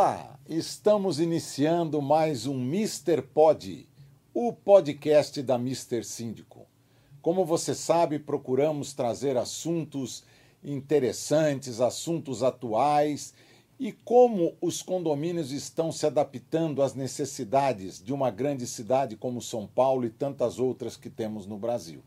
Olá, estamos iniciando mais um Mr. Pod, o podcast da Mr. Síndico. Como você sabe, procuramos trazer assuntos interessantes, assuntos atuais e como os condomínios estão se adaptando às necessidades de uma grande cidade como São Paulo e tantas outras que temos no Brasil.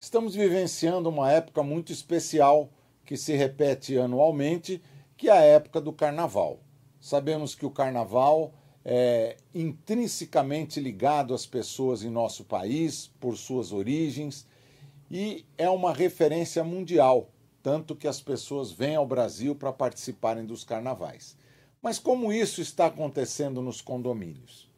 Estamos vivenciando uma época muito especial que se repete anualmente, que é a época do carnaval. Sabemos que o carnaval é intrinsecamente ligado às pessoas em nosso país, por suas origens, e é uma referência mundial tanto que as pessoas vêm ao Brasil para participarem dos carnavais. Mas como isso está acontecendo nos condomínios?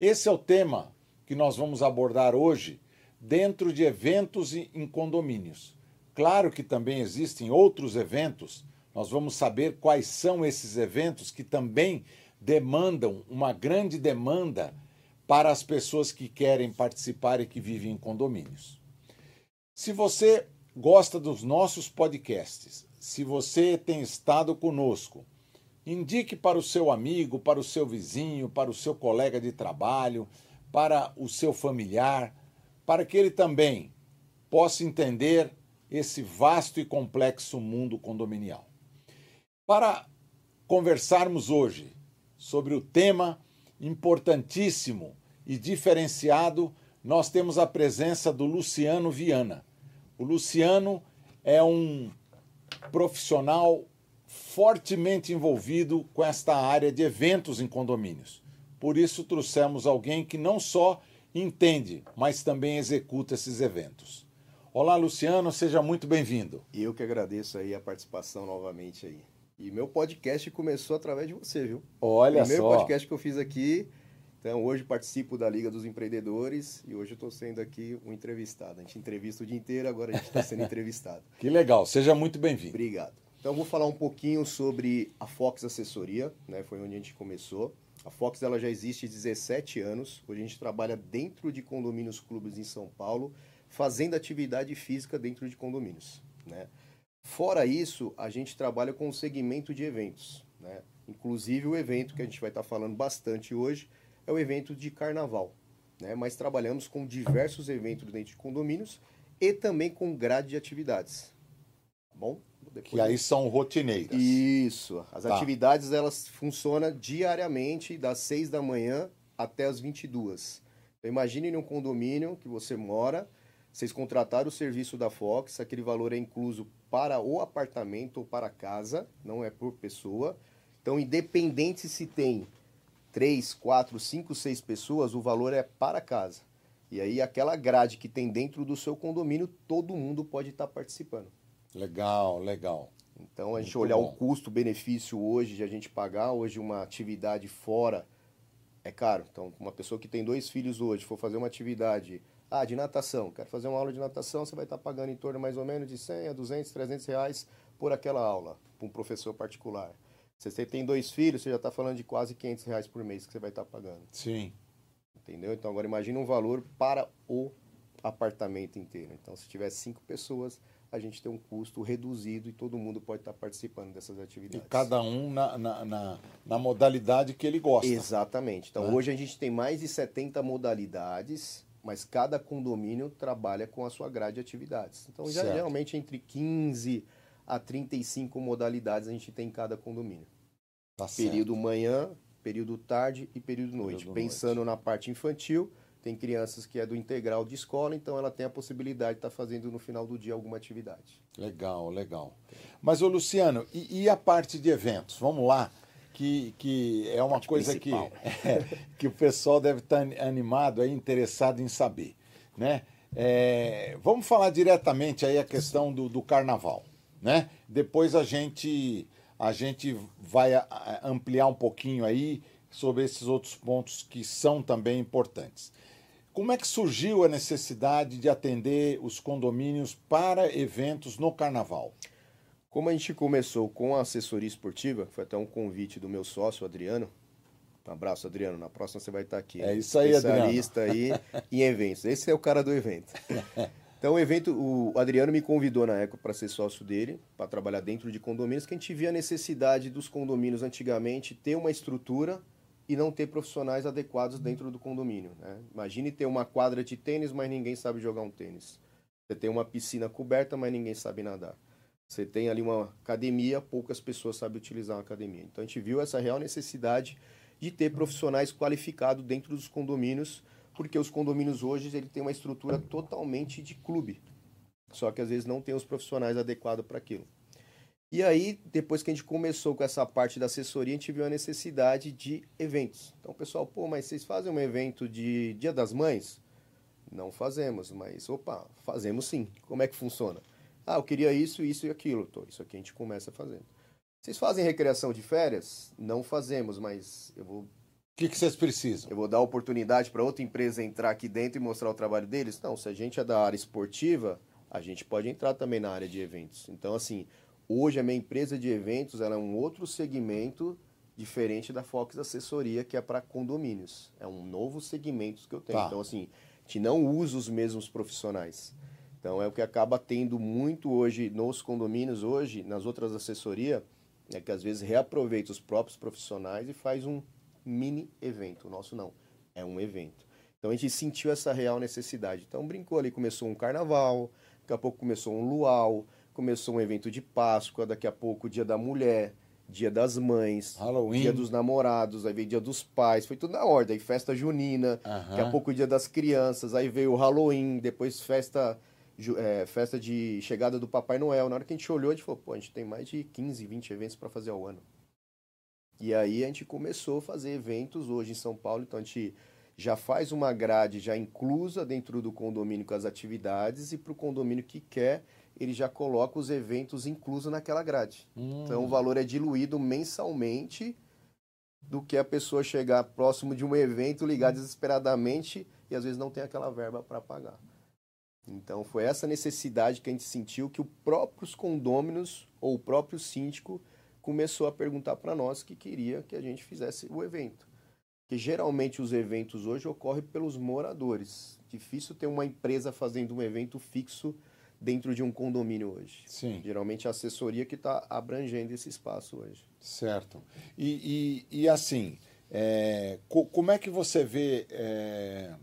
Esse é o tema que nós vamos abordar hoje dentro de eventos em condomínios. Claro que também existem outros eventos, nós vamos saber quais são esses eventos que também demandam uma grande demanda para as pessoas que querem participar e que vivem em condomínios. Se você gosta dos nossos podcasts, se você tem estado conosco, indique para o seu amigo, para o seu vizinho, para o seu colega de trabalho, para o seu familiar, para que ele também possa entender esse vasto e complexo mundo condominial. Para conversarmos hoje sobre o tema importantíssimo e diferenciado, nós temos a presença do Luciano Viana o Luciano é um profissional fortemente envolvido com esta área de eventos em condomínios. Por isso trouxemos alguém que não só entende, mas também executa esses eventos. Olá, Luciano, seja muito bem-vindo. Eu que agradeço aí a participação novamente aí. E meu podcast começou através de você, viu? Olha o só. O podcast que eu fiz aqui então, hoje participo da Liga dos Empreendedores e hoje estou sendo aqui um entrevistado. A gente entrevista o dia inteiro, agora a gente está sendo entrevistado. que legal, seja muito bem-vindo. Obrigado. Então, vou falar um pouquinho sobre a Fox Assessoria, né? foi onde a gente começou. A Fox ela já existe há 17 anos. Hoje a gente trabalha dentro de condomínios clubes em São Paulo, fazendo atividade física dentro de condomínios. Né? Fora isso, a gente trabalha com o segmento de eventos. Né? Inclusive o evento que a gente vai estar falando bastante hoje, é o evento de carnaval. Né? Mas trabalhamos com diversos eventos dentro de condomínios e também com grade de atividades. Tá bom? Depois que aí são rotineiras. Isso. As tá. atividades elas funcionam diariamente das 6 da manhã até as 22. Então imagine em um condomínio que você mora, vocês contrataram o serviço da Fox, aquele valor é incluso para o apartamento ou para a casa, não é por pessoa. Então independente se tem três, quatro, cinco, seis pessoas, o valor é para casa. E aí aquela grade que tem dentro do seu condomínio, todo mundo pode estar participando. Legal, legal. Então a gente olhar bom. o custo-benefício hoje de a gente pagar hoje uma atividade fora é caro. Então, uma pessoa que tem dois filhos hoje for fazer uma atividade ah, de natação, quer fazer uma aula de natação, você vai estar pagando em torno mais ou menos de 100 a 200, 300 reais por aquela aula, para um professor particular. Se você tem dois filhos, você já está falando de quase 500 reais por mês que você vai estar pagando. Sim. Entendeu? Então agora imagine um valor para o apartamento inteiro. Então se tiver cinco pessoas, a gente tem um custo reduzido e todo mundo pode estar participando dessas atividades. E cada um na, na, na, na modalidade que ele gosta. Exatamente. Então né? hoje a gente tem mais de 70 modalidades, mas cada condomínio trabalha com a sua grade de atividades. Então já, geralmente entre 15 a 35 modalidades a gente tem em cada condomínio. Tá período manhã, período tarde e período noite. Período Pensando noite. na parte infantil, tem crianças que é do integral de escola, então ela tem a possibilidade de estar tá fazendo no final do dia alguma atividade. Legal, legal. Mas, ô Luciano, e, e a parte de eventos? Vamos lá, que, que é uma coisa que, é, que o pessoal deve estar tá animado, aí, interessado em saber. Né? É, vamos falar diretamente aí a questão do, do carnaval. Né? Depois a gente a gente vai ampliar um pouquinho aí sobre esses outros pontos que são também importantes. Como é que surgiu a necessidade de atender os condomínios para eventos no carnaval? Como a gente começou com a assessoria esportiva, foi até um convite do meu sócio, Adriano. Um abraço, Adriano. Na próxima você vai estar aqui. É isso aí, Especialista Adriano. aí em eventos. Esse é o cara do evento. Então o evento, o Adriano me convidou na época para ser sócio dele, para trabalhar dentro de condomínios, que a gente via a necessidade dos condomínios antigamente ter uma estrutura e não ter profissionais adequados dentro do condomínio. Né? Imagine ter uma quadra de tênis, mas ninguém sabe jogar um tênis. Você tem uma piscina coberta, mas ninguém sabe nadar. Você tem ali uma academia, poucas pessoas sabem utilizar uma academia. Então a gente viu essa real necessidade de ter profissionais qualificados dentro dos condomínios porque os condomínios hoje ele tem uma estrutura totalmente de clube. Só que às vezes não tem os profissionais adequados para aquilo. E aí, depois que a gente começou com essa parte da assessoria, a gente viu a necessidade de eventos. Então, pessoal, pô, mas vocês fazem um evento de Dia das Mães? Não fazemos, mas opa, fazemos sim. Como é que funciona? Ah, eu queria isso, isso e aquilo. Então, isso aqui a gente começa fazendo. Vocês fazem recreação de férias? Não fazemos, mas eu vou o que, que vocês precisam? Eu vou dar oportunidade para outra empresa entrar aqui dentro e mostrar o trabalho deles? Não, se a gente é da área esportiva, a gente pode entrar também na área de eventos. Então, assim, hoje a minha empresa de eventos ela é um outro segmento diferente da Fox Assessoria, que é para condomínios. É um novo segmento que eu tenho. Tá. Então, assim, a gente não usa os mesmos profissionais. Então, é o que acaba tendo muito hoje nos condomínios, hoje, nas outras assessorias, é que às vezes reaproveita os próprios profissionais e faz um mini evento. O nosso não, é um evento. Então a gente sentiu essa real necessidade. Então brincou ali, começou um carnaval, daqui a pouco começou um luau, começou um evento de Páscoa, daqui a pouco o Dia da Mulher, Dia das Mães, Halloween. Dia dos Namorados, aí veio Dia dos Pais, foi tudo na ordem. Aí festa junina, uhum. daqui a pouco o Dia das Crianças, aí veio o Halloween, depois festa é, festa de chegada do Papai Noel. Na hora que a gente olhou, a gente falou, pô, a gente tem mais de 15, 20 eventos para fazer ao ano. E aí a gente começou a fazer eventos hoje em São Paulo, então a gente já faz uma grade já inclusa dentro do condomínio com as atividades e para o condomínio que quer, ele já coloca os eventos inclusos naquela grade. Hum. Então o valor é diluído mensalmente do que a pessoa chegar próximo de um evento, ligar desesperadamente e às vezes não tem aquela verba para pagar. Então foi essa necessidade que a gente sentiu que os próprios condôminos ou o próprio síndico começou a perguntar para nós que queria que a gente fizesse o evento. Que geralmente os eventos hoje ocorrem pelos moradores. Difícil ter uma empresa fazendo um evento fixo dentro de um condomínio hoje. Sim. Geralmente a assessoria que está abrangendo esse espaço hoje. Certo. E, e, e assim, é, co como é que você vê é,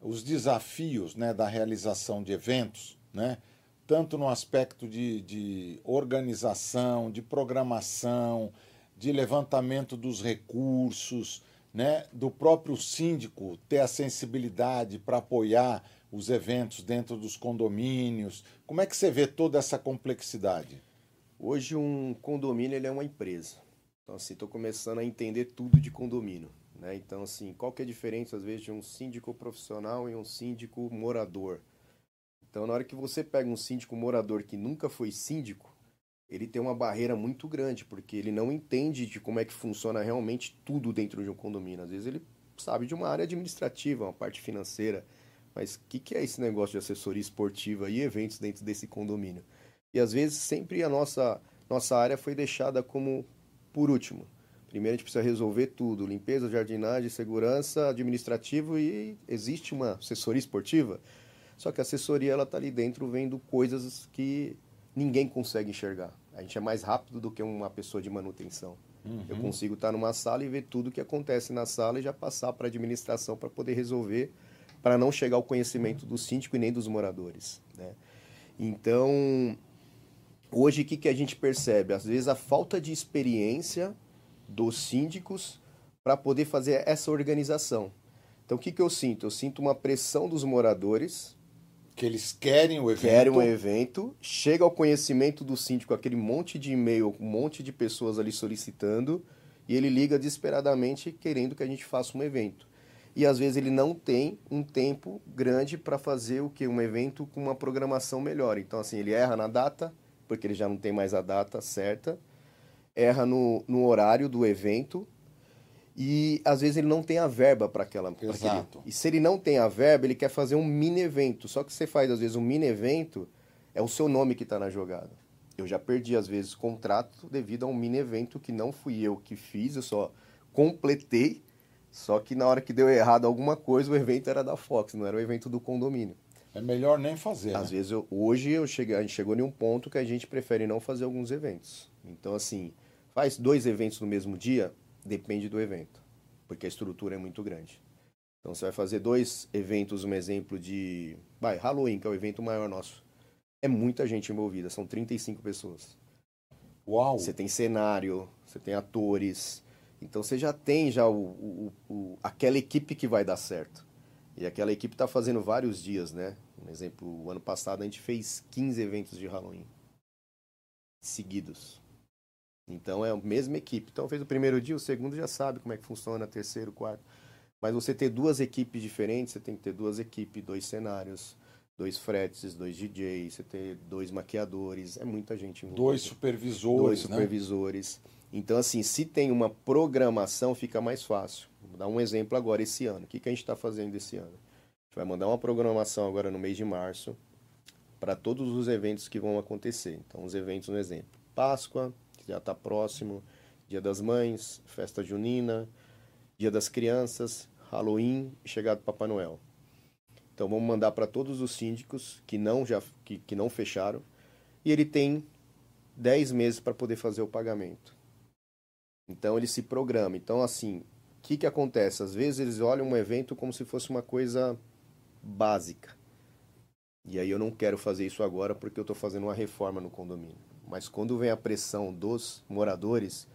os desafios né, da realização de eventos, né? tanto no aspecto de, de organização, de programação, de levantamento dos recursos, né, do próprio síndico ter a sensibilidade para apoiar os eventos dentro dos condomínios. Como é que você vê toda essa complexidade? Hoje um condomínio ele é uma empresa. Então assim, estou começando a entender tudo de condomínio. Né? Então assim, qual que é a diferença às vezes de um síndico profissional e um síndico morador? Então, na hora que você pega um síndico morador que nunca foi síndico, ele tem uma barreira muito grande, porque ele não entende de como é que funciona realmente tudo dentro de um condomínio. Às vezes ele sabe de uma área administrativa, uma parte financeira, mas o que, que é esse negócio de assessoria esportiva e eventos dentro desse condomínio? E às vezes sempre a nossa, nossa área foi deixada como por último. Primeiro a gente precisa resolver tudo: limpeza, jardinagem, segurança, administrativo e existe uma assessoria esportiva. Só que a assessoria ela tá ali dentro vendo coisas que ninguém consegue enxergar. A gente é mais rápido do que uma pessoa de manutenção. Uhum. Eu consigo estar numa sala e ver tudo o que acontece na sala e já passar para a administração para poder resolver, para não chegar ao conhecimento do síndico e nem dos moradores. Né? Então, hoje o que, que a gente percebe? Às vezes a falta de experiência dos síndicos para poder fazer essa organização. Então, o que, que eu sinto? Eu sinto uma pressão dos moradores que eles querem o evento. Querem um evento, chega ao conhecimento do síndico aquele monte de e-mail, um monte de pessoas ali solicitando, e ele liga desesperadamente querendo que a gente faça um evento. E às vezes ele não tem um tempo grande para fazer o que um evento com uma programação melhor. Então assim, ele erra na data, porque ele já não tem mais a data certa, erra no, no horário do evento, e às vezes ele não tem a verba para aquela. Exato. Aquele, e se ele não tem a verba, ele quer fazer um mini evento. Só que você faz, às vezes, um mini evento, é o seu nome que está na jogada. Eu já perdi, às vezes, contrato devido a um mini evento que não fui eu que fiz, eu só completei. Só que na hora que deu errado alguma coisa, o evento era da Fox, não era o evento do condomínio. É melhor nem fazer. Às né? vezes, eu, hoje eu cheguei, a gente chegou em um ponto que a gente prefere não fazer alguns eventos. Então, assim, faz dois eventos no mesmo dia, depende do evento, porque a estrutura é muito grande. Então, você vai fazer dois eventos, um exemplo de. Vai, Halloween, que é o evento maior nosso. É muita gente envolvida, são 35 pessoas. Uau! Você tem cenário, você tem atores. Então você já tem já o, o, o, aquela equipe que vai dar certo. E aquela equipe está fazendo vários dias, né? Um exemplo, o ano passado a gente fez 15 eventos de Halloween seguidos. Então é a mesma equipe. Então fez o primeiro dia, o segundo já sabe como é que funciona, terceiro, quarto. Mas você ter duas equipes diferentes, você tem que ter duas equipes, dois cenários, dois fretes, dois DJs, você ter dois maquiadores, é muita gente envolvida. Dois supervisores, Dois né? supervisores. Então, assim, se tem uma programação, fica mais fácil. Vou dar um exemplo agora, esse ano. O que, que a gente está fazendo esse ano? A gente vai mandar uma programação agora no mês de março para todos os eventos que vão acontecer. Então, os eventos, um exemplo. Páscoa, que já está próximo, Dia das Mães, Festa Junina, Dia das Crianças, Halloween e do Papai Noel. Então, vamos mandar para todos os síndicos que não, já, que, que não fecharam. E ele tem 10 meses para poder fazer o pagamento. Então ele se programa. Então, assim, o que, que acontece? Às vezes eles olham um evento como se fosse uma coisa básica. E aí eu não quero fazer isso agora porque eu estou fazendo uma reforma no condomínio. Mas quando vem a pressão dos moradores,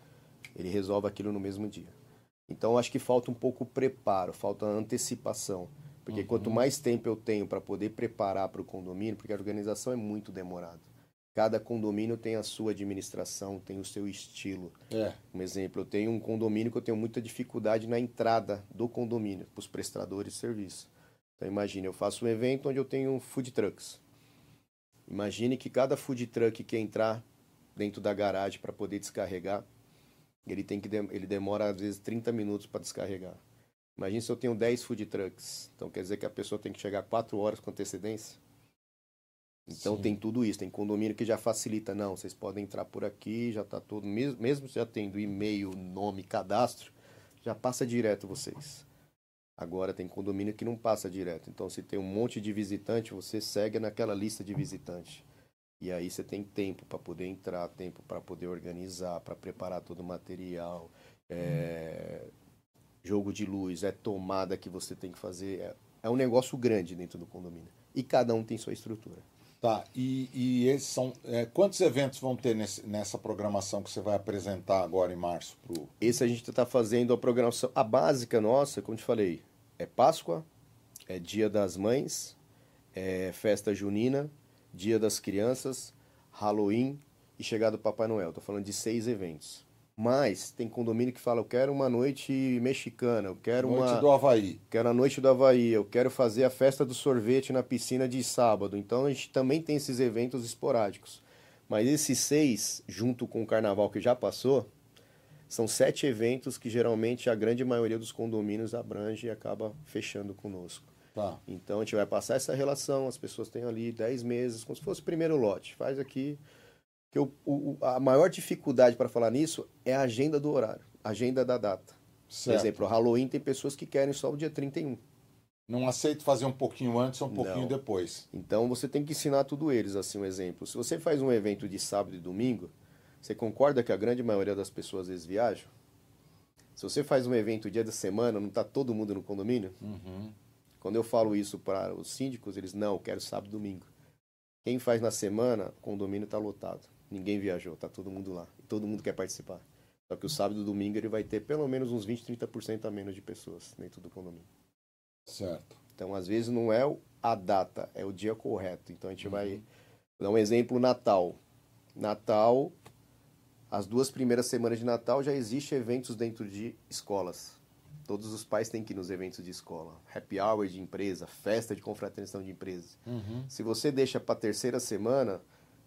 ele resolve aquilo no mesmo dia. Então acho que falta um pouco preparo, falta antecipação. Porque Uhum. quanto mais tempo eu tenho para poder preparar para o condomínio, porque a organização é muito demorada. Cada condomínio tem a sua administração, tem o seu estilo. É. Um exemplo, eu tenho um condomínio que eu tenho muita dificuldade na entrada do condomínio, para os prestadores de serviço. Então imagine, eu faço um evento onde eu tenho food trucks. Imagine que cada food truck que entrar dentro da garagem para poder descarregar, ele tem que ele demora às vezes 30 minutos para descarregar. Imagine se eu tenho 10 food trucks. Então quer dizer que a pessoa tem que chegar 4 horas com antecedência? Então Sim. tem tudo isso, tem condomínio que já facilita, não, vocês podem entrar por aqui, já está tudo, mesmo, mesmo já tendo e-mail, nome, cadastro, já passa direto vocês. Agora tem condomínio que não passa direto, então se tem um monte de visitante, você segue naquela lista de visitante. E aí você tem tempo para poder entrar, tempo para poder organizar, para preparar todo o material, é, jogo de luz, é tomada que você tem que fazer, é, é um negócio grande dentro do condomínio. E cada um tem sua estrutura. Tá, e, e esses são. é, quantos eventos vão ter nesse- nessa programação que você vai apresentar agora em março? Pro... Esse a gente está fazendo a programação. A básica nossa, como te falei, é Páscoa, é Dia das Mães, é Festa Junina, Dia das Crianças, Halloween e chegada do Papai Noel. Estou falando de seis eventos. Mas tem condomínio que fala, eu quero uma noite mexicana, eu quero Noite uma. do Havaí. Quero a noite do Havaí, eu quero fazer a festa do sorvete na piscina de sábado. Então a gente também tem esses eventos esporádicos. Mas esses seis, junto com o carnaval que já passou, são sete eventos que geralmente a grande maioria dos condomínios abrange e acaba fechando conosco. Tá. Então a gente vai passar essa relação, as pessoas têm ali 10 meses, como se fosse o primeiro lote. Faz aqui. Que o, o- a maior dificuldade para falar nisso é a agenda do horário, a agenda da data. Por Certo. exemplo, o Halloween tem pessoas que querem só o dia 31. Não aceito fazer um pouquinho antes ou um pouquinho Não. depois. Então você tem que ensinar tudo eles, assim, um exemplo. Se você faz um evento de sábado e domingo, você concorda que a grande maioria das pessoas às vezes viajam? Se você faz um evento dia da semana, não está todo mundo no condomínio? Uhum. Quando eu falo isso para os síndicos, eles, não, eu quero sábado e domingo. Quem faz na semana, o condomínio está lotado. Ninguém viajou, está todo mundo lá. Todo mundo quer participar. Só que o sábado e domingo ele vai ter pelo menos uns 20, 30% a menos de pessoas dentro do condomínio. Certo. Então, às vezes, não é a data, é o dia correto. Então, a gente vai dar um exemplo: Natal. Natal, as duas primeiras semanas de Natal já existem eventos dentro de escolas. Todos os pais têm que ir nos eventos de escola. Happy hour de empresa, festa de confraternização de empresas. Uhum. Se você deixa para a terceira semana,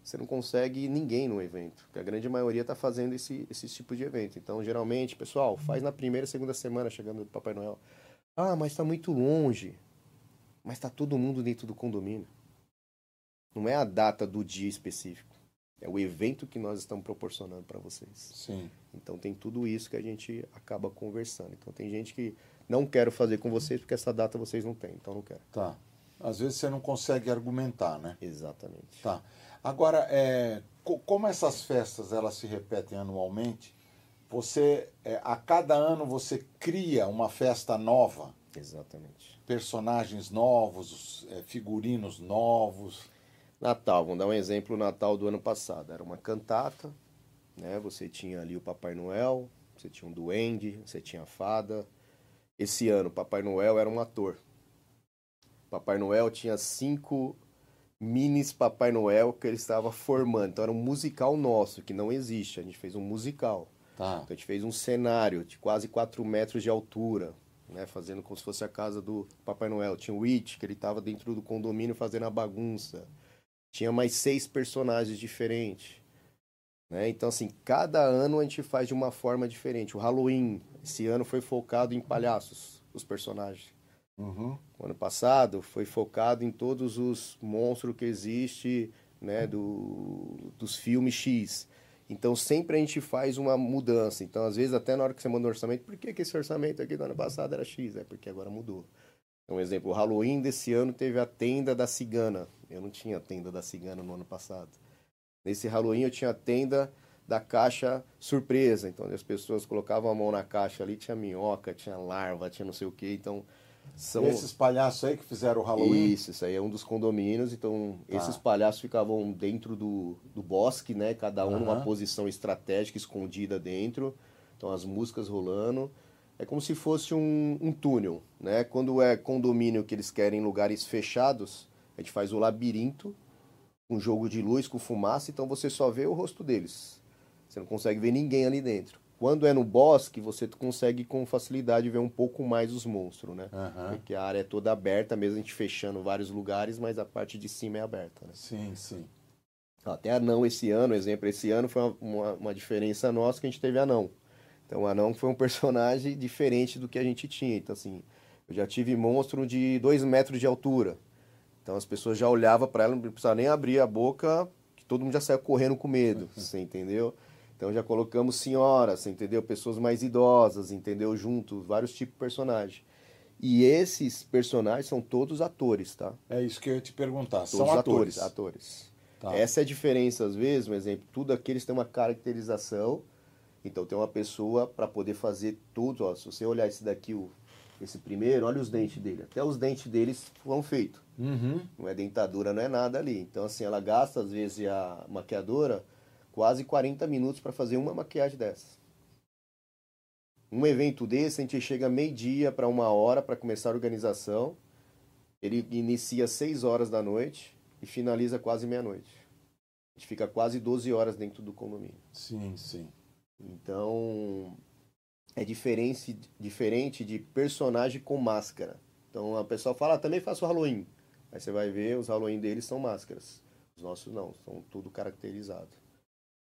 você não consegue ninguém no evento. Porque a grande maioria está fazendo esse, esse tipo de evento. Então, geralmente, pessoal, faz na primeira segunda semana chegando do Papai Noel. Ah, mas está muito longe. Mas está todo mundo dentro do condomínio. Não é a data do dia específico. É o evento que nós estamos proporcionando para vocês. Sim. Então tem tudo isso que a gente acaba conversando. Então tem gente que não quero fazer com vocês porque essa data vocês não têm, então não quero. Tá. Às vezes você não consegue argumentar, né? Exatamente. Tá. Agora, é, co- como essas festas elas se repetem anualmente, você é, a cada ano você cria uma festa nova, Exatamente. personagens novos, é, figurinos novos. Natal, vamos dar um exemplo, o Natal do ano passado. Era uma cantata, né? Você tinha ali o Papai Noel, você tinha um duende, você tinha a fada. Esse ano, Papai Noel era um ator. Papai Noel tinha cinco minis Papai Noel que ele estava formando. Então era um musical nosso, que não existe. A gente fez um musical. Tá. Então a gente fez um cenário de quase 4 metros de altura, né? Fazendo como se fosse a casa do Papai Noel. Tinha o It, que ele estava dentro do condomínio fazendo a bagunça. Tinha mais seis personagens diferentes. Né? Então, assim, cada ano a gente faz de uma forma diferente. O Halloween, esse ano foi focado em palhaços, os personagens. Uhum. Ano passado foi focado em todos os monstros que existe, né, do, dos filmes X. Então sempre a gente faz uma mudança. Então às vezes até na hora que você manda o orçamento, por que, que esse orçamento aqui do ano passado era X? É porque agora mudou. Um exemplo, o Halloween desse ano teve a tenda da cigana. Eu não tinha tenda da cigana no ano passado. Nesse Halloween eu tinha a tenda da caixa surpresa. Então as pessoas colocavam a mão na caixa ali, tinha minhoca, tinha larva, tinha não sei o que. Então são Esses palhaços aí que fizeram o Halloween. isso, isso aí é um dos condomínios. Então, Tá. esses palhaços ficavam dentro do, do bosque, né? Cada um numa Aham. posição estratégica, escondida dentro. Então, as músicas rolando. É como se fosse um, um túnel, né? Quando é condomínio que eles querem lugares fechados, a gente faz o labirinto, um jogo de luz com fumaça, então você só vê o rosto deles. Você não consegue ver ninguém ali dentro. Quando é no bosque, você consegue com facilidade ver um pouco mais os monstros, né? Aham. Porque a área é toda aberta, mesmo a gente fechando vários lugares, mas a parte de cima é aberta. Né? Sim, sim. Até anão esse ano, exemplo, esse ano foi uma, uma, uma diferença nossa que a gente teve anão. Então o anão foi um personagem diferente do que a gente tinha. Então assim, eu já tive monstro de dois metros de altura. Então as pessoas já olhavam para ela, não precisava nem abrir a boca, que todo mundo já saiu correndo com medo, você entendeu? Então já colocamos senhoras, entendeu? Pessoas mais idosas, entendeu? Juntos, vários tipos de personagem. E esses personagens são todos atores, tá? É isso que eu ia te perguntar. Todos São atores. atores. Tá. Essa é a diferença, às vezes, um exemplo, tudo aqueles têm uma caracterização, então tem uma pessoa para poder fazer tudo, ó, se você olhar esse daqui, o, esse primeiro, olha os dentes dele, até os dentes deles foram feitos, Uhum. não é dentadura, não é nada ali, então assim, ela gasta, às vezes, a maquiadora quase 40 minutos para fazer uma maquiagem dessa. Um evento desse, a gente chega meio-dia para uma hora para começar a organização, ele inicia às 6 horas da noite e finaliza quase meia-noite. A gente fica quase 12 horas dentro do condomínio. Sim, sim. Então, é diferente, diferente de personagem com máscara. Então, a pessoa fala, ah, também faço Halloween. Aí você vai ver, os Halloween deles são máscaras. Os nossos não, são tudo caracterizado.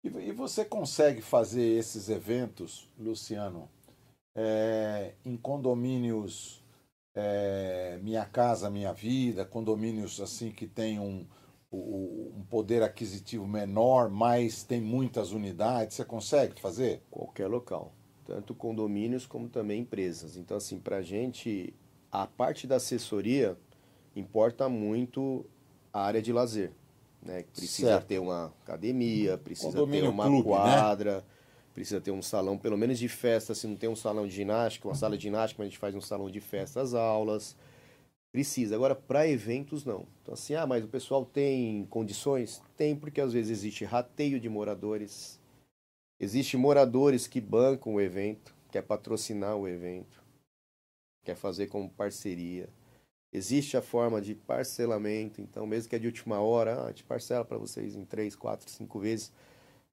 E, você consegue fazer esses eventos, Luciano, é, em condomínios é, Minha Casa Minha Vida, condomínios assim que tem um, um poder aquisitivo menor, mas tem muitas unidades, você consegue fazer? Qualquer local. Tanto condomínios como também empresas. Então, assim, pra gente, a parte da assessoria importa muito a área de lazer. Né? Precisa Certo. ter uma academia, precisa Condomínio ter uma clube, né? quadra, precisa ter um salão, pelo menos de festa, se não tem um salão de ginástica, uma sala de ginástica, mas a gente faz um salão de festa, as aulas. Precisa. Agora, para eventos, não. Então, assim, ah, mas o pessoal tem condições? Tem, porque às vezes existe rateio de moradores. Existe moradores que bancam o evento, quer patrocinar o evento, quer fazer como parceria. Existe a forma de parcelamento, então, mesmo que é de última hora, ah, a gente parcela para vocês em três, quatro, cinco vezes.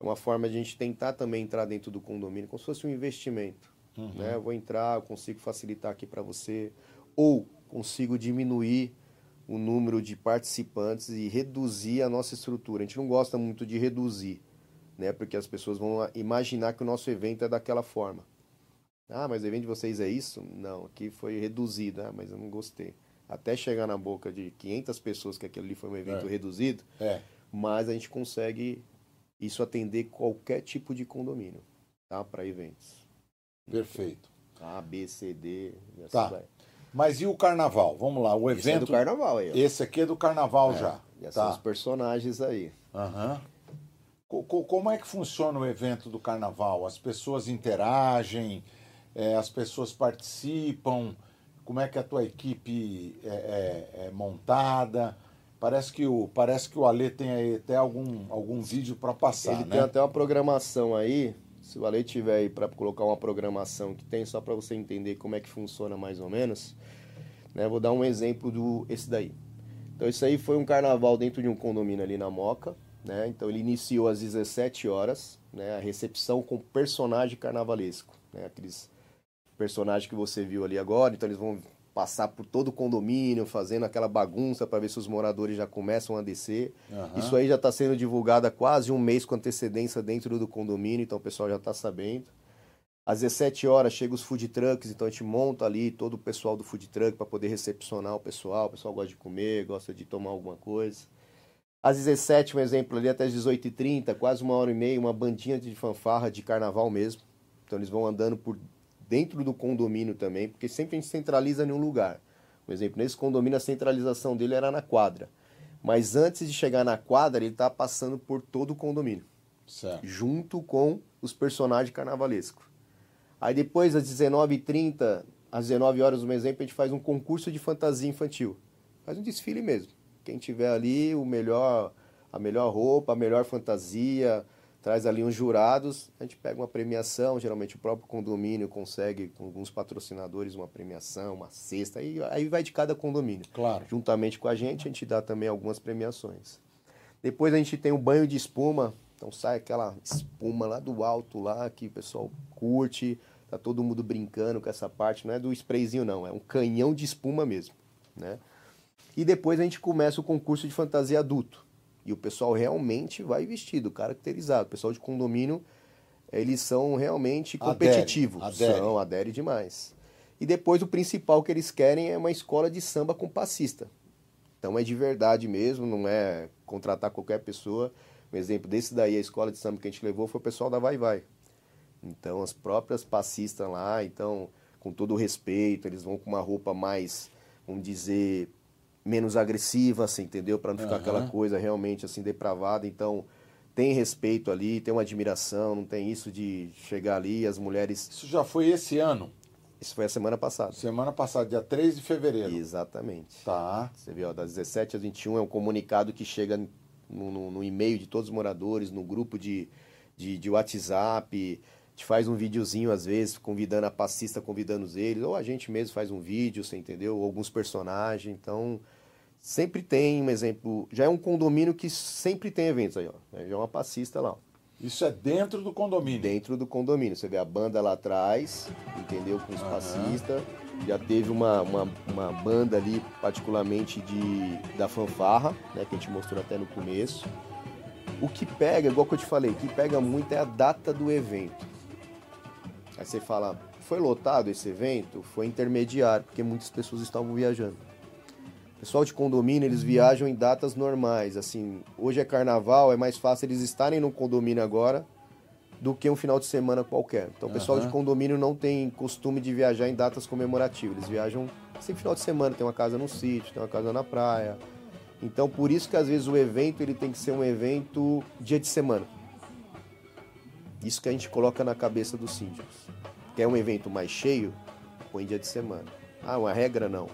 É uma forma de a gente tentar também entrar dentro do condomínio, como se fosse um investimento. Né? Eu vou entrar, eu consigo facilitar aqui para você, ou consigo diminuir o número de participantes e reduzir a nossa estrutura. A gente não gosta muito de reduzir, né? Porque as pessoas vão imaginar que o nosso evento é daquela forma. Ah, mas o evento de vocês é isso? Não, aqui foi reduzido, ah, mas eu não gostei. Até chegar na boca de 500 pessoas que aquele ali foi um evento É. reduzido, É. mas a gente consegue isso atender qualquer tipo de condomínio, tá? Para eventos. Perfeito. A, B, C, D, assim Tá. vai. Mas e o carnaval? Vamos lá, o Esse é evento. do carnaval aí, ó. Esse aqui é do carnaval É, já. Já são os Tá. personagens aí. Aham. Co- Como é que funciona o evento do carnaval? As pessoas interagem, é, as pessoas participam. Como é que a tua equipe é, é- é montada? Parece que o parece que o Alê tem aí até algum algum vídeo para passar, Ele né? tem até uma programação aí. Se o Ale tiver aí para colocar uma programação que tem, só para você entender como é que funciona mais ou menos, né? Vou dar um exemplo do esse daí. Então isso aí foi um carnaval dentro de um condomínio ali na Moca, né? Então ele iniciou às 17 horas, né? A recepção com personagem carnavalesco, né? Aqueles personagens que você viu ali agora, então eles vão passar por todo o condomínio, fazendo aquela bagunça para ver se os moradores já começam a descer. Aham. Isso aí já está sendo divulgado há quase um mês com antecedência dentro do condomínio, então o pessoal já está sabendo. Às 17 horas chega os food trucks, então a gente monta ali todo o pessoal do food truck para poder recepcionar o pessoal. O pessoal gosta de comer, gosta de tomar alguma coisa. Às 17, um exemplo ali, até as 18h30, quase uma hora e meia, uma bandinha de fanfarra de carnaval mesmo. Então eles vão andando por dentro do condomínio também, porque sempre a gente centraliza em um lugar. Por exemplo, nesse condomínio a centralização dele era na quadra. Mas antes de chegar na quadra, ele está passando por todo o condomínio, Certo. junto com os personagens carnavalescos. Aí depois, às 19h30, às 19 horas, um exemplo, a gente faz um concurso de fantasia infantil. Faz um desfile mesmo. Quem tiver ali o melhor, a melhor roupa, a melhor fantasia, traz ali uns jurados, a gente pega uma premiação, geralmente o próprio condomínio consegue com alguns patrocinadores uma premiação, uma cesta, aí, aí vai de cada condomínio. Claro. Juntamente com a gente, a gente dá também algumas premiações. Depois a gente tem o banho de espuma, então sai aquela espuma lá do alto lá que o pessoal curte, tá todo mundo brincando com essa parte, não é do sprayzinho não, é um canhão de espuma mesmo, né? E depois a gente começa o concurso de fantasia adulto. E o pessoal realmente vai vestido, caracterizado. O pessoal de condomínio, eles são realmente Adere, competitivos. adere. São, adere demais. E depois o principal que eles querem é uma escola de samba com passista. Então é de verdade mesmo, não é contratar qualquer pessoa. Um exemplo desse daí, a escola de samba que a gente levou foi o pessoal da Vai Vai. Então as próprias passistas lá, então com todo o respeito, eles vão com uma roupa mais, vamos dizer, menos agressiva, assim, entendeu? Para não ficar Aham. aquela coisa realmente assim depravada. Então tem respeito ali, tem uma admiração, não tem isso de chegar ali e as mulheres. Isso já foi esse ano, Isso foi a semana passada. semana passada, dia 3 de fevereiro. Exatamente. Tá. Você viu, ó, das 17 às 21 é um comunicado que chega no, no- no e-mail de todos os moradores, no grupo de, de, de WhatsApp. A gente faz um videozinho às vezes, convidando a passista, convidando eles, ou a gente mesmo faz um vídeo, você entendeu? Ou alguns personagens. Então, sempre tem um exemplo. Já é um condomínio que sempre tem eventos aí, ó. Já é uma passista lá, ó Isso é dentro do condomínio. dentro do condomínio. Você vê a banda lá atrás, entendeu? Com os passistas. Já teve uma, uma, uma banda ali, particularmente de, da fanfarra, né? Que a gente mostrou até no começo. O que pega, igual que eu te falei, o que pega muito é a data do evento. Aí você fala, foi lotado esse evento? Foi intermediário, porque muitas pessoas estavam viajando. Pessoal de condomínio, eles viajam em datas normais. Assim, hoje é carnaval, é mais fácil eles estarem no condomínio agora do que um final de semana qualquer. Então, o pessoal Aham. de condomínio não tem costume de viajar em datas comemorativas. Eles viajam sem final de semana, tem uma casa no sítio, tem uma casa na praia. Então, por isso que às vezes o evento ele tem que ser um evento dia de semana. Isso que a gente coloca na cabeça dos síndicos. Quer um evento mais cheio? Põe dia de semana. Ah, uma regra não.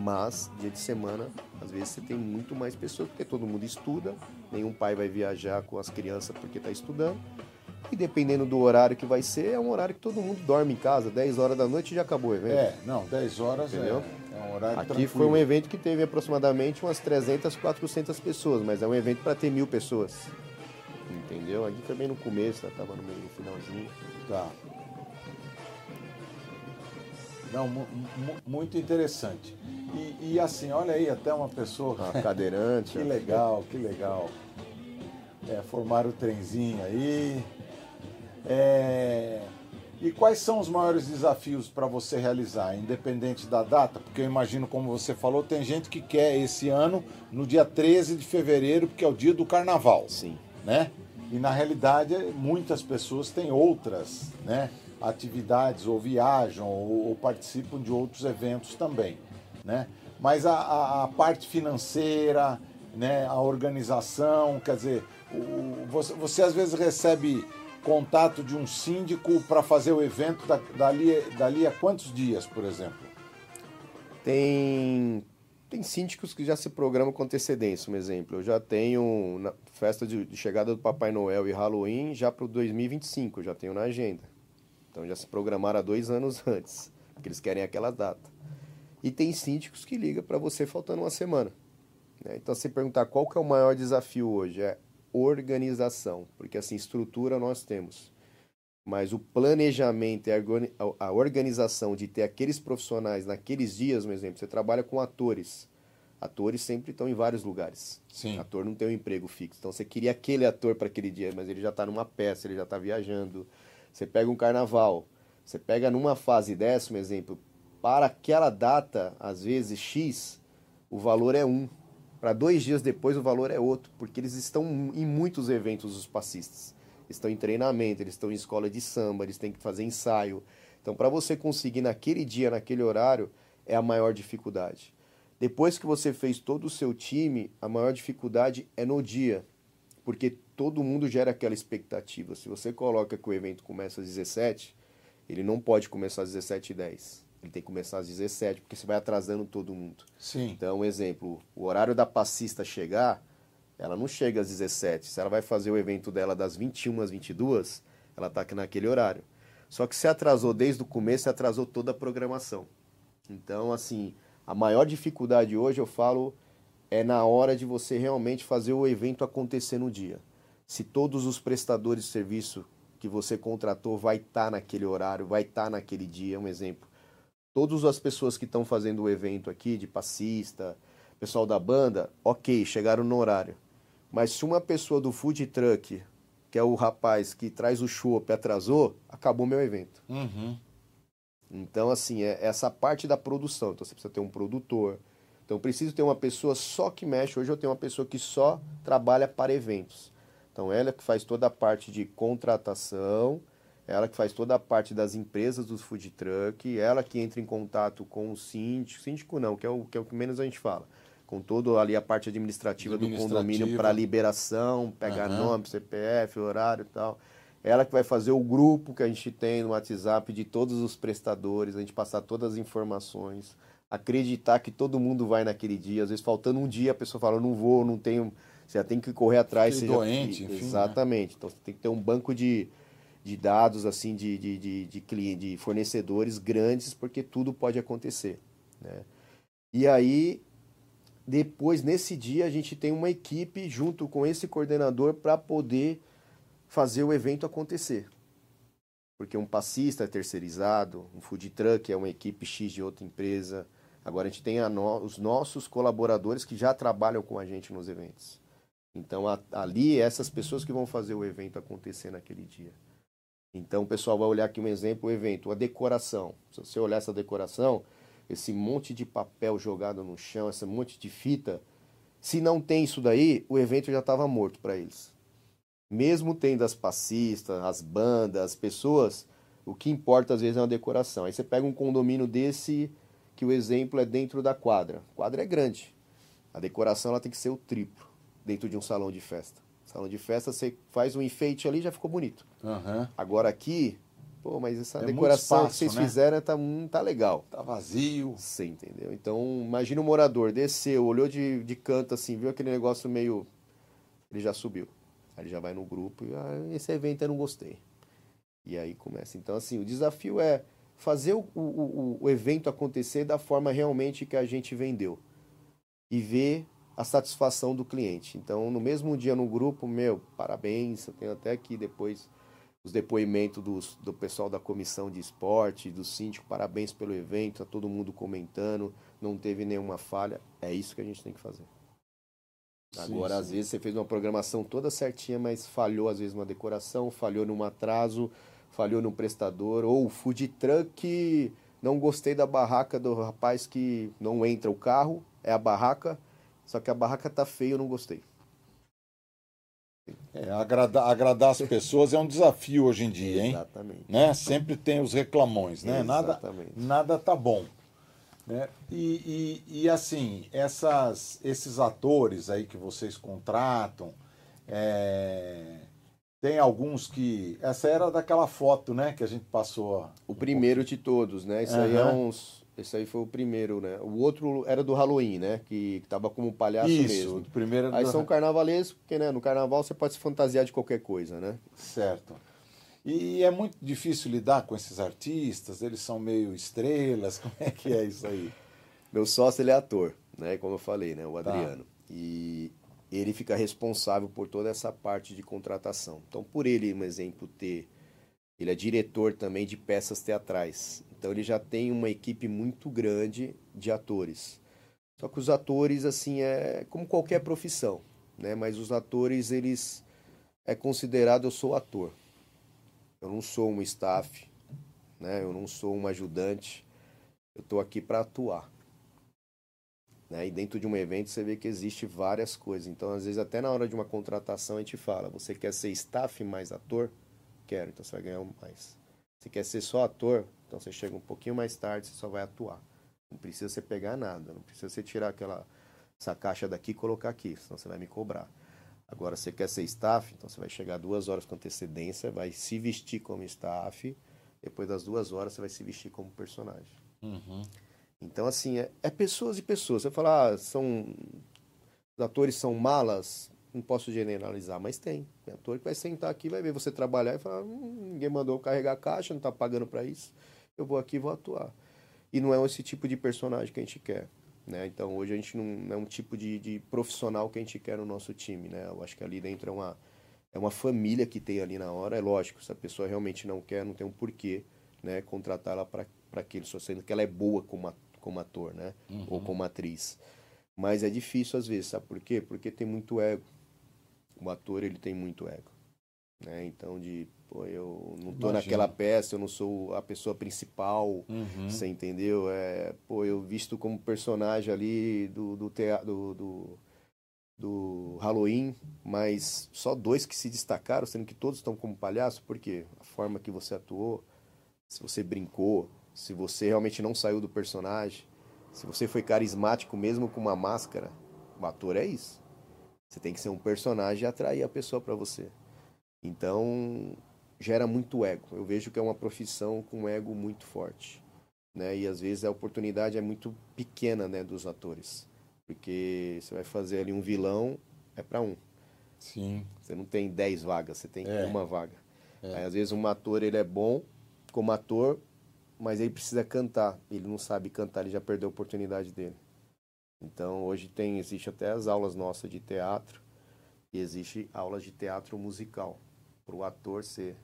Mas dia de semana, às vezes você tem muito mais pessoas, porque todo mundo estuda, nenhum pai vai viajar com as crianças porque está estudando. E dependendo do horário que vai ser, é um horário que todo mundo dorme em casa, 10 horas da noite e já acabou o evento. É, não, 10 horas é, Entendeu? é um horário Aqui tranquilo. foi um evento que teve aproximadamente umas 300, 400 pessoas, mas é um evento para ter mil pessoas. Entendeu? Aqui bem no começo, tá? tava no meio do finalzinho. Tá. Não, mu- mu- muito interessante. E, e assim, olha aí, até uma pessoa. Uma cadeirante. que ó. legal, que legal. É, formaram o trenzinho aí. É, E quais são os maiores desafios para você realizar, independente da data? Porque eu imagino, como você falou, tem gente que quer esse ano no dia 13 de fevereiro, porque é o dia do carnaval Sim. né? E na realidade muitas pessoas têm outras, né? Atividades ou viajam ou, ou participam de outros eventos também, né? Mas a, a, a parte financeira, né, a organização, quer dizer, o, você, você às vezes recebe contato de um síndico para fazer o evento da, dali, dali a quantos dias, por exemplo? Tem, tem síndicos que já se programam com antecedência, um exemplo. Eu já tenho na festa de, de chegada do Papai Noel e Halloween já para o 2025, já tenho na agenda. Então já se programaram há dois anos antes, porque eles querem aquela data. E tem síndicos que ligam para você faltando uma semana. Né? Então, se perguntar qual que é o maior desafio hoje, é organização, porque assim, estrutura nós temos. Mas o planejamento e a organização de ter aqueles profissionais naqueles dias, por exemplo, você trabalha com atores. Atores sempre estão em vários lugares. Sim. Ator não tem um emprego fixo. Então você queria aquele ator para aquele dia, mas ele já está numa peça, ele já está viajando. Você pega um carnaval, você pega numa fase dessa, um exemplo, para aquela data, às vezes X, o valor é um. Para dois dias depois o valor é outro, porque eles estão em muitos eventos, os passistas. Estão em treinamento, eles estão em escola de samba, eles têm que fazer ensaio. Então, para você conseguir naquele dia, naquele horário, é a maior dificuldade. Depois que você fez todo o seu time, a maior dificuldade é no dia, porque todo mundo gera aquela expectativa. Se você coloca que o evento começa às 17, ele não pode começar às 17h10. Ele tem que começar às 17, porque você vai atrasando todo mundo. Sim. Então, um exemplo, o horário da passista chegar, ela não chega às 17. Se ela vai fazer o evento dela das 21 às 22, ela está aqui naquele horário. Só que se atrasou desde o começo, atrasou toda a programação. Então, assim, a maior dificuldade hoje, eu falo, é na hora de você realmente fazer o evento acontecer no dia. Se todos os prestadores de serviço que você contratou vai estar tá naquele horário, vai estar tá naquele dia, um exemplo todas as pessoas que estão fazendo o evento aqui, de passista, pessoal da banda, ok, chegaram no horário. Mas se uma pessoa do food truck, que é o rapaz que traz o chopp, atrasou, acabou meu evento. Uhum. Então, assim, é essa parte da produção. Então, você precisa ter um produtor. Então, eu preciso ter uma pessoa só que mexe. Hoje eu tenho uma pessoa que só trabalha para eventos. Então, ela que faz toda a parte de contratação, ela que faz toda a parte das empresas dos food truck, ela que entra em contato com o síndico, síndico não, que é o que, é o que menos a gente fala, com toda ali a parte administrativa, do condomínio para liberação, pegar uhum. nome, CPF, horário e tal. Ela que vai fazer o grupo que a gente tem no WhatsApp de todos os prestadores, a gente passar todas as informações, acreditar que todo mundo vai naquele dia, às vezes faltando um dia a pessoa fala, não vou, não tenho, você já tem que correr atrás. Fiquei doente, já... enfim. Né? Exatamente, né? então você tem que ter um banco de de dados assim de, de, de, de, cliente, de fornecedores grandes, porque tudo pode acontecer. Né? E aí, depois, nesse dia, a gente tem uma equipe junto com esse coordenador para poder fazer o evento acontecer. Porque um passista é terceirizado, um food truck é uma equipe X de outra empresa. Agora a gente tem a no, os nossos colaboradores que já trabalham com a gente nos eventos. Então a, ali essas pessoas que vão fazer o evento acontecer naquele dia. Então o pessoal vai olhar aqui um exemplo, o evento, a decoração. Se você olhar essa decoração, esse monte de papel jogado no chão, esse monte de fita, se não tem isso daí, o evento já estava morto para eles. Mesmo tendo as passistas, as bandas, as pessoas, o que importa às vezes é uma decoração. Aí você pega um condomínio desse, que o exemplo é dentro da quadra. A quadra é grande. A decoração ela tem que ser o triplo dentro de um salão de festa. Salão de festa, você faz um enfeite ali já ficou bonito. Uhum. Agora aqui, pô, mas essa é decoração espaço, que vocês né? fizeram tá, hum, tá legal. Tá vazio. Você entendeu? Então, imagina o morador, desceu, olhou de, de canto assim, viu aquele negócio meio. Ele já subiu. Aí ele já vai no grupo e ah, esse evento eu não gostei. E aí começa. Então, assim, o desafio é fazer o, o, o evento acontecer da forma realmente que a gente vendeu. E ver a satisfação do cliente. Então, no mesmo dia no grupo, meu, parabéns, eu tenho até aqui depois os depoimentos dos, do pessoal da comissão de esporte, do síndico, parabéns pelo evento, tá todo mundo comentando, não teve nenhuma falha. É isso que a gente tem que fazer. Agora, sim. às vezes, você fez uma programação toda certinha, mas falhou, às vezes, uma decoração, falhou num atraso, falhou num prestador, ou o food truck, não gostei da barraca do rapaz que não entra o carro, é a barraca, só que a barraca tá feia, eu não gostei. É, agradar, agradar as pessoas é um desafio hoje em dia, hein? Exatamente. Né? Sempre tem os reclamões, né? Nada, Exatamente. nada tá bom. Né? E, e, e, assim, essas, esses atores aí que vocês contratam, é, tem alguns que. Essa era daquela foto, né? Que a gente passou. O primeiro de todos, né? Isso aí é uns. Esse aí foi o primeiro, né? O outro era do Halloween, né? Que, que tava como palhaço Isso, mesmo. o primeiro Aí do- são carnavalescos, porque né, no carnaval você pode se fantasiar de qualquer coisa, né? Certo. E é muito difícil lidar com esses artistas, eles são meio estrelas, como é que é isso aí? Meu sócio, ele é ator, né? Como eu falei, né? O Tá. Adriano. E ele fica responsável por toda essa parte de contratação. Então, por ele, um exemplo, ter... Ele é diretor também de peças teatrais. Então, ele já tem uma equipe muito grande de atores. Só que os atores, assim, é como qualquer profissão, né? Mas os atores, eles... É considerado, eu sou ator. Eu não sou um staff, né? Eu não sou um ajudante. Eu estou aqui para atuar. Né? E dentro de um evento você vê que existe várias coisas. Então, às vezes, até na hora de uma contratação, a gente fala: você quer ser staff mais ator? Quero, então você vai ganhar mais. Você quer ser só ator? Então você chega um pouquinho mais tarde, você só vai atuar. Não precisa você pegar nada, não precisa você tirar aquela essa caixa daqui e colocar aqui, senão você vai me cobrar. Agora, você quer ser staff, então você vai chegar duas horas com antecedência, vai se vestir como staff, depois das duas horas você vai se vestir como personagem. Uhum. Então, assim, é, é pessoas e pessoas. Você fala, ah, são. Os atores são malas, não posso generalizar, mas tem. Tem ator que vai sentar aqui, vai ver você trabalhar e falar: hum, ninguém mandou eu carregar a caixa, não tá pagando para isso. Eu vou aqui e vou atuar. E não é esse tipo de personagem que a gente quer. Né? Então, hoje a gente não, não é um tipo de, de profissional que a gente quer no nosso time. Né? Eu acho que ali dentro é uma, é uma família que tem ali na hora. É lógico, se a pessoa realmente não quer, não tem um porquê né? contratar ela para aquilo, só sendo que ela é boa como, a- como ator né? ou como atriz. Mas é difícil às vezes, sabe por quê? Porque tem muito ego. O ator, ele tem muito ego. Né? Então, de, pô, eu não tô Imagino. naquela peça, eu não sou a pessoa principal, Uhum. você entendeu? É, pô, eu visto como personagem ali do, do, tea- do, do, do Halloween, mas só dois que se destacaram, sendo que todos estão como palhaço, por quê? A forma que você atuou, se você brincou, se você realmente não saiu do personagem, se você foi carismático mesmo com uma máscara, o ator é isso. Você tem que ser um personagem e atrair a pessoa para você. Então, gera muito ego. Eu vejo que é uma profissão com ego muito forte, né? E às vezes a oportunidade é muito pequena, né, dos atores. Porque você vai fazer ali um vilão, é para um. Sim. Você não tem 10 vagas, você tem É. uma vaga. É. Aí às vezes um ator ele é bom como ator, mas ele precisa cantar. Ele não sabe cantar, ele já perdeu a oportunidade dele. Então hoje tem existe até as aulas nossas de teatro e existe aulas de teatro musical para o ator ser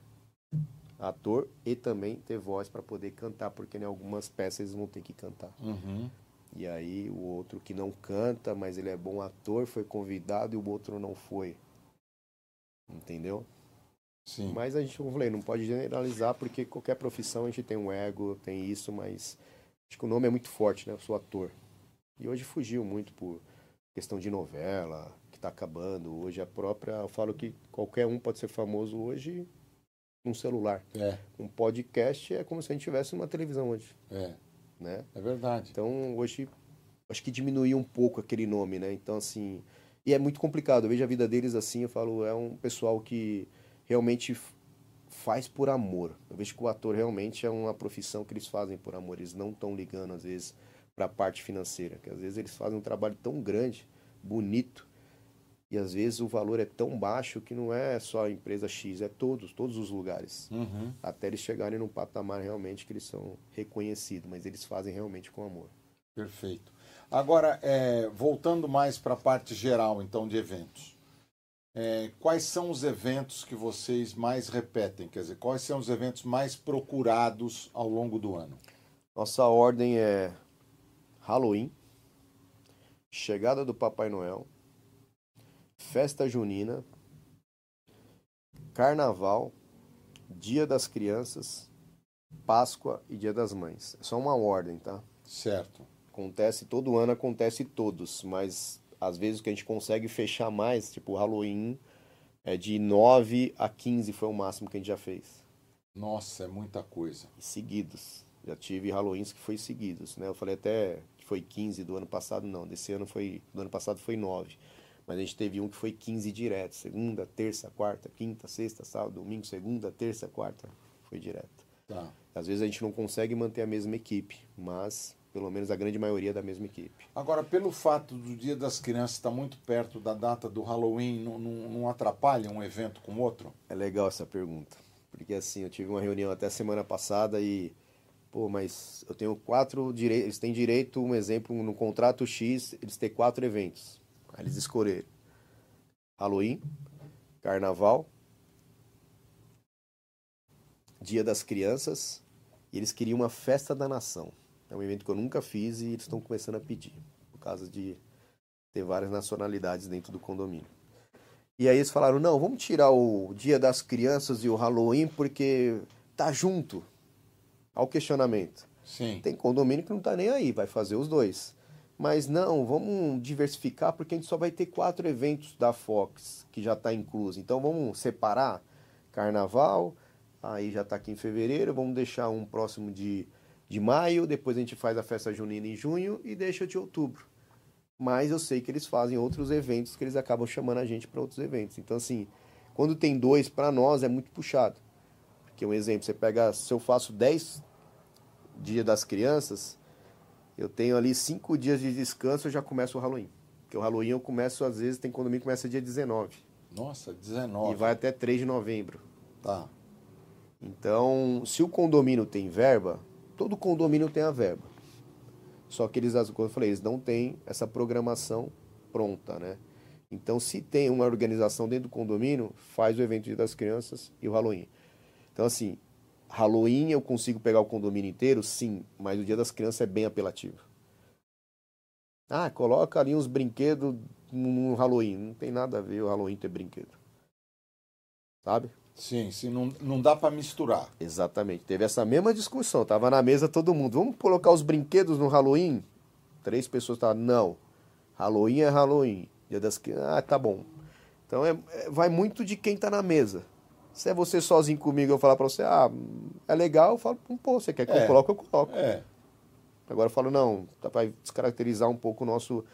ator e também ter voz para poder cantar, porque em algumas peças eles vão ter que cantar. Uhum. E aí o outro que não canta, mas ele é bom ator, foi convidado e o outro não foi. Entendeu? Sim. Mas a gente, como eu falei, não pode generalizar, porque qualquer profissão a gente tem um ego, tem isso, mas acho que o nome é muito forte, né? Eu sou ator. E hoje fugiu muito por questão de novela, que tá acabando. Hoje a própria, eu falo que qualquer um pode ser famoso hoje num celular. É, Um podcast é como se a gente tivesse uma televisão hoje, é, né? é verdade. Então, hoje, acho que diminuiu um pouco aquele nome, né? Então, assim, e é muito complicado. Eu vejo a vida deles assim, eu falo, é um pessoal que realmente faz por amor. Eu vejo que o ator realmente é uma profissão que eles fazem por amor. Eles não estão ligando, às vezes, para a parte financeira. Que às vezes eles fazem um trabalho tão grande, bonito, e às vezes o valor é tão baixo que não é só a empresa X, é todos, todos os lugares Uhum. até eles chegarem num patamar realmente que eles são reconhecidos, mas eles fazem realmente com amor. Perfeito. Agora, é, voltando mais para a parte geral, então, de eventos. É, quais são os eventos que vocês mais repetem? Quer dizer, quais são os eventos mais procurados ao longo do ano? Nossa ordem é Halloween, chegada do Papai Noel, festa junina, carnaval, Dia das Crianças, Páscoa e Dia das Mães. É só uma ordem, tá? Certo. Acontece todo ano, acontece todos, mas às vezes o que a gente consegue fechar mais, tipo Halloween, É de 9 a 15 foi o máximo que a gente já fez. Nossa, é muita coisa. E seguidos. Já tive Halloweens que foi seguidos, né? Eu falei até que foi 15 do ano passado, não. Desse ano foi. Do ano passado foi 9. Mas a gente teve um que foi 15 direto. Segunda, terça, quarta, quinta, sexta, sábado, domingo, segunda, terça, quarta. Foi direto. Tá. Às vezes a gente não consegue manter a mesma equipe, mas pelo menos a grande maioria é da mesma equipe. Agora, pelo fato do Dia das Crianças estar muito perto da data do Halloween, não, não, não atrapalha um evento com outro? É legal essa pergunta. Porque assim, eu tive uma reunião até semana passada e Pô, mas eu tenho quatro direitos. Eles têm direito, um exemplo, no contrato X, eles têm quatro eventos. Aí eles escolheram Halloween, Carnaval, Dia das Crianças, e eles queriam uma festa da nação. É um evento que eu nunca fiz e eles estão começando a pedir, por causa de ter várias nacionalidades dentro do condomínio. E aí eles falaram: não, vamos tirar o Dia das Crianças e o Halloween porque tá junto ao questionamento. Sim. Tem condomínio que não está nem aí, vai fazer os dois. Mas não, vamos diversificar porque a gente só vai ter quatro eventos da Fox que já está incluso. Então vamos separar carnaval, aí já está aqui em fevereiro, vamos deixar um próximo de, de maio, depois a gente faz a festa junina em junho e deixa de outubro. Mas eu sei que eles fazem outros eventos que eles acabam chamando a gente para outros eventos. Então, assim, quando tem dois, para nós é muito puxado. Porque um exemplo, você pega, se eu faço 10 dia das crianças, eu tenho ali cinco dias de descanso, eu já começo o Halloween. Porque o Halloween eu começo, às vezes, tem condomínio que começa dia 19. Nossa, 19. E vai até 3 de novembro. Tá. Então, se o condomínio tem verba, todo condomínio tem a verba. Só que eles, como eu falei, eles não têm essa programação pronta, né? Então, se tem uma organização dentro do condomínio, faz o evento Dia das Crianças e o Halloween. Então, assim, Halloween eu consigo pegar o condomínio inteiro? Sim, mas o Dia das Crianças é bem apelativo. Ah, coloca ali uns brinquedos no Halloween. Não tem nada a ver o Halloween ter brinquedo. Sabe? Sim, sim, não, não dá para misturar. Exatamente. Teve essa mesma discussão. Tava na mesa todo mundo. Vamos colocar os brinquedos no Halloween? Três pessoas estavam, não. Halloween é Halloween. Dia das Crianças. Ah, tá bom. Então é, é vai muito de quem tá na mesa. Se é você sozinho comigo eu falar para você, ah, é legal, eu falo, pô, você quer que é. eu coloque, eu coloco. É. Agora eu falo, não, dá para descaracterizar um pouco o nosso.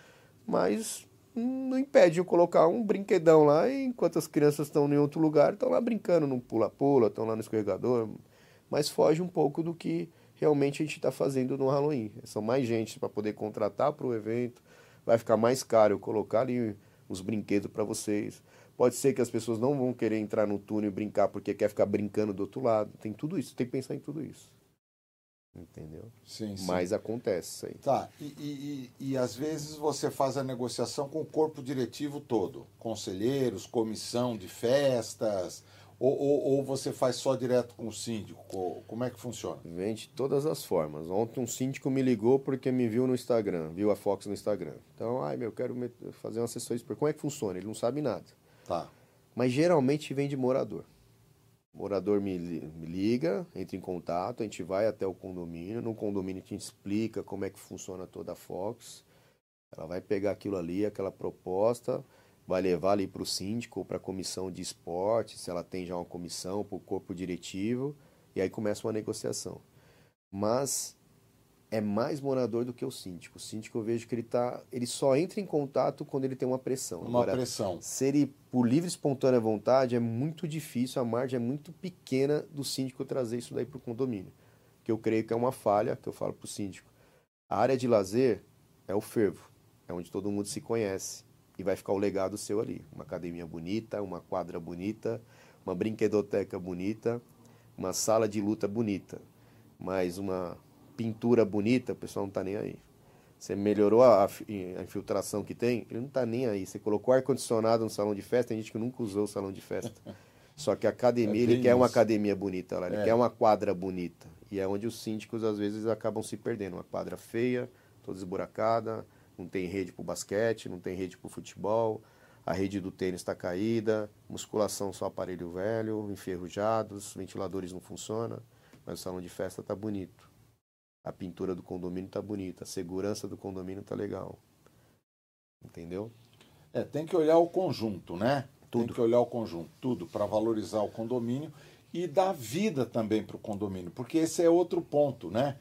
Mas não impede eu colocar um brinquedão lá, enquanto as crianças estão em outro lugar, estão lá brincando no pula-pula, estão lá no escorregador. Mas foge um pouco do que realmente a gente está fazendo no Halloween. São mais gente para poder contratar para o evento, vai ficar mais caro eu colocar ali os brinquedos para vocês. Pode ser que as pessoas não vão querer entrar no túnel e brincar porque quer ficar brincando do outro lado. Tem tudo isso, tem que pensar em tudo isso. Entendeu? Sim, sim. Mas acontece isso aí. Tá, e, e, e, e às vezes você faz a negociação com o corpo diretivo todo, conselheiros, comissão de festas, ou, ou, ou, você faz só direto com o síndico? Como é que funciona? Vem de todas as formas. Ontem um síndico me ligou porque me viu no Instagram, viu a Fox no Instagram. Então, ai meu, eu quero fazer uma assessoria. Como é que funciona? Ele não sabe nada. Tá. Mas geralmente vem de morador. O morador me, me liga, entra em contato, a gente vai até o condomínio. No condomínio gente explica como é que funciona toda a Fox. Ela vai pegar aquilo ali, aquela proposta, vai levar ali para o síndico ou para a comissão de esporte, se ela tem já uma comissão, para o corpo diretivo, e aí começa uma negociação. Mas é mais morador do que o síndico. O síndico eu vejo que ele tá, ele só entra em contato quando ele tem uma pressão. Uma Agora, pressão. Se ele por livre espontânea vontade é muito difícil, a margem é muito pequena do síndico trazer isso daí para o condomínio. Que eu creio que é uma falha que eu falo para o síndico. A área de lazer é o fervo, é onde todo mundo se conhece e vai ficar o legado seu ali. Uma academia bonita, uma quadra bonita, uma brinquedoteca bonita, uma sala de luta bonita, mais uma pintura bonita, o pessoal não está nem aí. Você melhorou a, a, infiltração que tem, ele não está nem aí. Você colocou ar-condicionado no salão de festa, tem gente que nunca usou o salão de festa. Só que a academia, é ele quer isso. uma academia bonita lá, ele é. quer uma quadra bonita. E é onde os síndicos às vezes acabam se perdendo. Uma quadra feia, toda esburacada, não tem rede para o basquete, não tem rede para o futebol, a rede do tênis está caída, musculação só aparelho velho, enferrujados, ventiladores não funcionam, mas o salão de festa está bonito a pintura do condomínio tá bonita, a segurança do condomínio tá legal. Entendeu? É, tem que olhar o conjunto, né? Tudo. Tem que olhar o conjunto, tudo, para valorizar o condomínio e dar vida também para o condomínio, porque esse é outro ponto, né?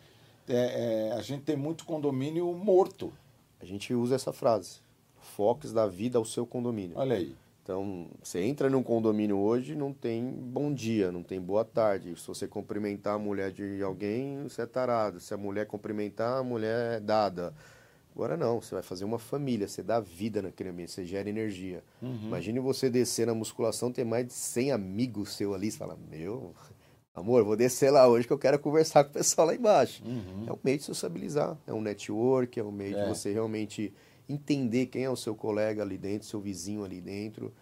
É, é, a gente tem muito condomínio morto. A gente usa essa frase. Fox dá vida ao seu condomínio. Olha aí. Então, você entra num condomínio hoje, não tem bom dia, não tem boa tarde. Se você cumprimentar a mulher de alguém, você é tarado. Se a mulher cumprimentar, a mulher é dada. Agora não, você vai fazer uma família, você dá vida naquele ambiente, você gera energia. Uhum. Imagine você descer na musculação, ter mais de 100 amigos seu ali, você fala, meu, amor, vou descer lá hoje que eu quero conversar com o pessoal lá embaixo. Uhum. É um meio de sociabilizar, é um network, é um meio é. de você realmente entender quem é o seu colega ali dentro, seu vizinho ali dentro.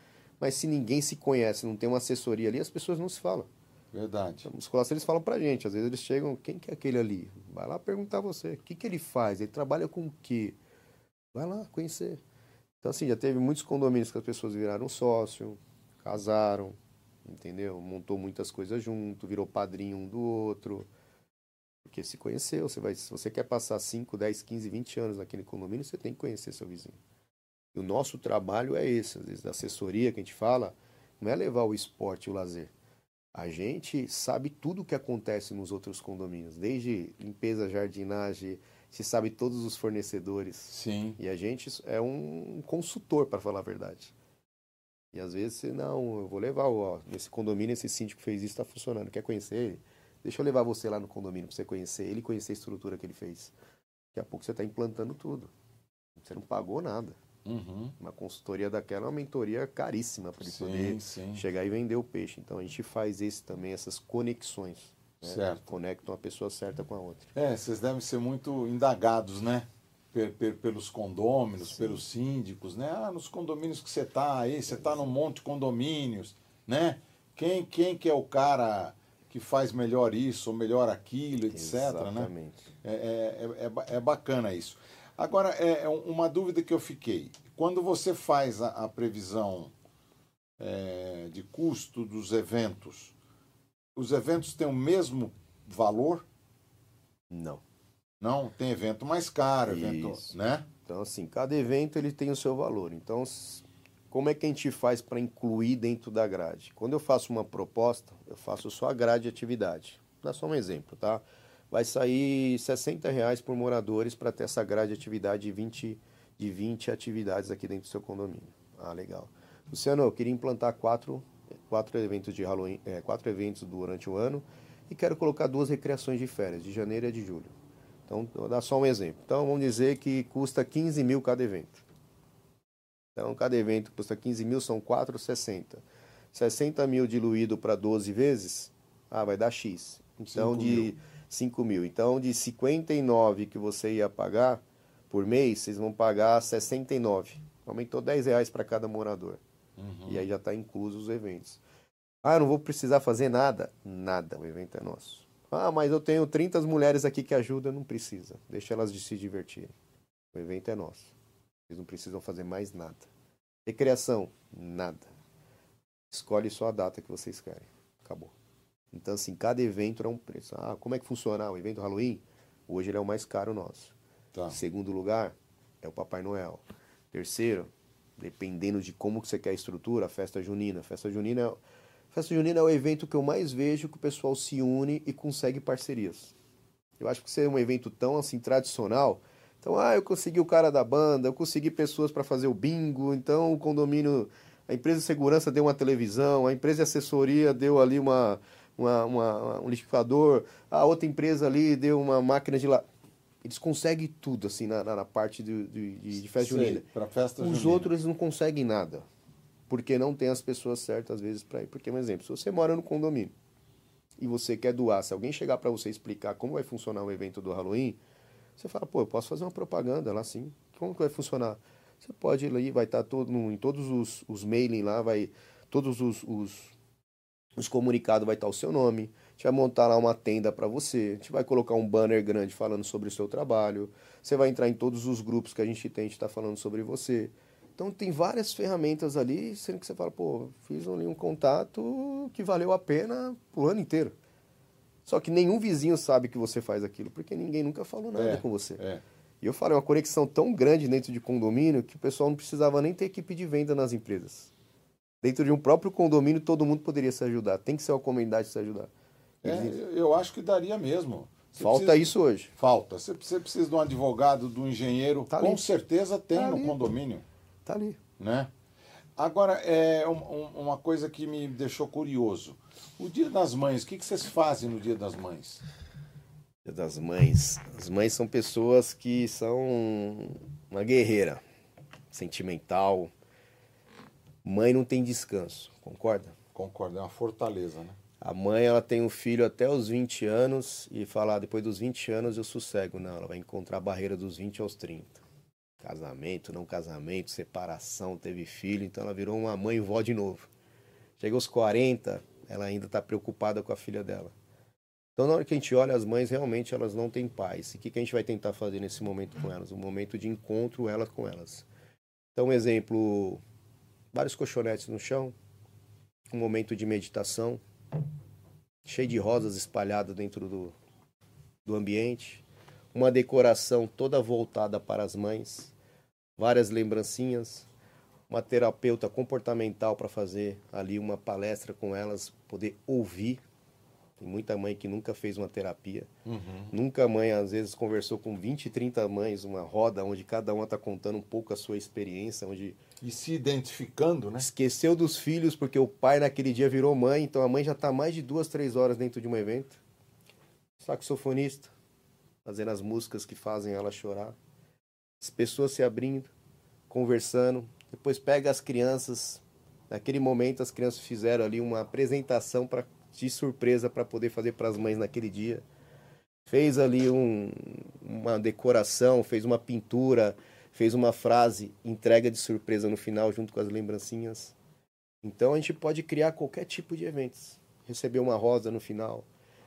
Mas se ninguém se conhece, não tem uma assessoria ali, as pessoas não se falam. Verdade. A musculação eles falam pra gente, às vezes eles chegam, quem que é aquele ali? Vai lá perguntar você, o que, que ele faz? Ele trabalha com o quê? Vai lá conhecer. Então, assim, já teve muitos condomínios que as pessoas viraram sócio, casaram, entendeu? Montou muitas coisas junto, virou padrinho um do outro. Porque se conheceu, você vai, se você quer passar 5, 10, 15, 20 anos naquele condomínio, você tem que conhecer seu vizinho. E o nosso trabalho é esse, às vezes, da assessoria que a gente fala, não é levar o esporte e o lazer. A gente sabe tudo o que acontece nos outros condomínios, desde limpeza, jardinagem, se sabe todos os fornecedores. Sim. E a gente é um consultor, para falar a verdade. E às vezes, não, eu vou levar, ó, nesse condomínio, esse síndico fez isso, está funcionando, quer conhecer ele? Deixa eu levar você lá no condomínio para você conhecer ele conhecer a estrutura que ele fez. Daqui a pouco você está implantando tudo. Você não pagou nada. Uhum. Uma consultoria daquela é uma mentoria caríssima para ele sim, poder sim. chegar e vender o peixe. Então a gente faz esse também, essas conexões. Né? Certo. Conectam a pessoa certa com a outra. É, vocês devem ser muito indagados, né? pelos condôminos, sim. pelos síndicos, né? Ah, nos condomínios que você está aí, você está num monte de condomínios, né? Quem, quem que é o cara que faz melhor isso ou melhor aquilo, etc. Né? Exatamente. Né? É, é, é, é, bacana isso. Agora, é, é uma dúvida que eu fiquei. Quando você faz a, a previsão é, de custo dos eventos, os eventos têm o mesmo valor? Não. Não, tem evento mais caro, evento, né? Então, assim, cada evento ele tem o seu valor. Então, como é que a gente faz para incluir dentro da grade? Quando eu faço uma proposta, eu faço só a grade de atividade. Dar só um exemplo, tá? Vai sair 60 reais por moradores para ter essa grade de atividade de 20, de 20 atividades aqui dentro do seu condomínio. Ah, legal. Luciano, eu queria implantar quatro, quatro eventos de Halloween, é, quatro eventos durante o ano e quero colocar duas recreações de férias, de janeiro e de julho. Então, vou dar só um exemplo. Então, vamos dizer que custa 15 mil cada evento. Então, cada evento custa 15 mil, são 4,60. 60 mil diluído para 12 vezes, ah, vai dar X. Então, 5 de mil. 5 mil. Então, de 59 que você ia pagar por mês, vocês vão pagar 69. Aumentou 10 reais para cada morador. Uhum. E aí já está incluso os eventos. Ah, não vou precisar fazer nada? Nada, o evento é nosso. Ah, mas eu tenho 30 mulheres aqui que ajudam, não precisa. Deixa elas de se divertirem. O evento é nosso. Vocês não precisam fazer mais nada. Recreação, nada. Escolhe só a data que vocês querem. Acabou. Então, assim, cada evento é um preço. Ah, como é que funciona? Ah, o evento Halloween, hoje ele é o mais caro nosso. Tá. Segundo lugar, é o Papai Noel. Terceiro, dependendo de como que você quer a estrutura, a festa junina. A festa junina, é... festa junina é o evento que eu mais vejo que o pessoal se une e consegue parcerias. Eu acho que ser um evento tão assim tradicional, então, ah, eu consegui o cara da banda, eu consegui pessoas para fazer o bingo, então o condomínio, a empresa de segurança deu uma televisão, a empresa de assessoria deu ali uma, uma, uma um liquidificador, a outra empresa ali deu uma máquina de lá. Eles conseguem tudo, assim, na, na parte de, de, de festa Sei, junina. festa Os junina. outros eles não conseguem nada, porque não tem as pessoas certas, às vezes, para ir. Porque, um exemplo, se você mora no condomínio e você quer doar, se alguém chegar para você explicar como vai funcionar o evento do Halloween, você fala, pô, eu posso fazer uma propaganda lá sim. Como que vai funcionar? Você pode ir ali, vai estar tá todo, no, em todos os, os mailing lá, vai. Todos os, os, os comunicados vai estar tá o seu nome. A gente vai montar lá uma tenda para você. A gente vai colocar um banner grande falando sobre o seu trabalho. Você vai entrar em todos os grupos que a gente tem, a gente está falando sobre você. Então tem várias ferramentas ali, sendo que você fala, pô, fiz ali um contato que valeu a pena o ano inteiro. Só que nenhum vizinho sabe que você faz aquilo, porque ninguém nunca falou nada é, com você. É. E eu falei, uma conexão tão grande dentro de condomínio que o pessoal não precisava nem ter equipe de venda nas empresas. Dentro de um próprio condomínio, todo mundo poderia se ajudar. Tem que ser uma comunidade se ajudar. É, eu acho que daria mesmo. Você Falta precisa... isso hoje. Falta. Você, você precisa de um advogado, de um engenheiro. Tá com certeza tem tá no ali. condomínio. Tá ali. Né? Agora, é uma coisa que me deixou curioso. O Dia das Mães, o que vocês fazem no Dia das Mães? Dia das Mães. As mães são pessoas que são uma guerreira, sentimental. Mãe não tem descanso, concorda? Concordo, é uma fortaleza, né? A mãe, ela tem um filho até os 20 anos e falar, ah, depois dos 20 anos eu sossego. Não, ela vai encontrar a barreira dos 20 aos 30. Casamento, não casamento, separação, teve filho, então ela virou uma mãe e vó de novo. Chega aos 40, ela ainda está preocupada com a filha dela. Então, na hora que a gente olha as mães, realmente elas não têm paz. E o que, que a gente vai tentar fazer nesse momento com elas? Um momento de encontro elas com elas. Então, um exemplo, vários colchonetes no chão, um momento de meditação, cheio de rosas espalhadas dentro do, do ambiente, uma decoração toda voltada para as mães, várias lembrancinhas, uma terapeuta comportamental para fazer ali uma palestra com elas, poder ouvir. Tem muita mãe que nunca fez uma terapia. Uhum. Nunca a mãe, às vezes, conversou com 20, 30 mães, uma roda onde cada uma está contando um pouco a sua experiência, onde e se identificando, né? Esqueceu dos filhos porque o pai naquele dia virou mãe, então a mãe já está mais de duas, três horas dentro de um evento. Saxofonista, fazendo as músicas que fazem ela chorar. As pessoas se abrindo, conversando. Depois pega as crianças. Naquele momento as crianças fizeram ali uma apresentação para de surpresa para poder fazer para as mães naquele dia. Fez ali um, uma decoração, fez uma pintura, fez uma frase entrega de surpresa no final junto com as lembrancinhas. Então a gente pode criar qualquer tipo de eventos. Receber uma rosa no final.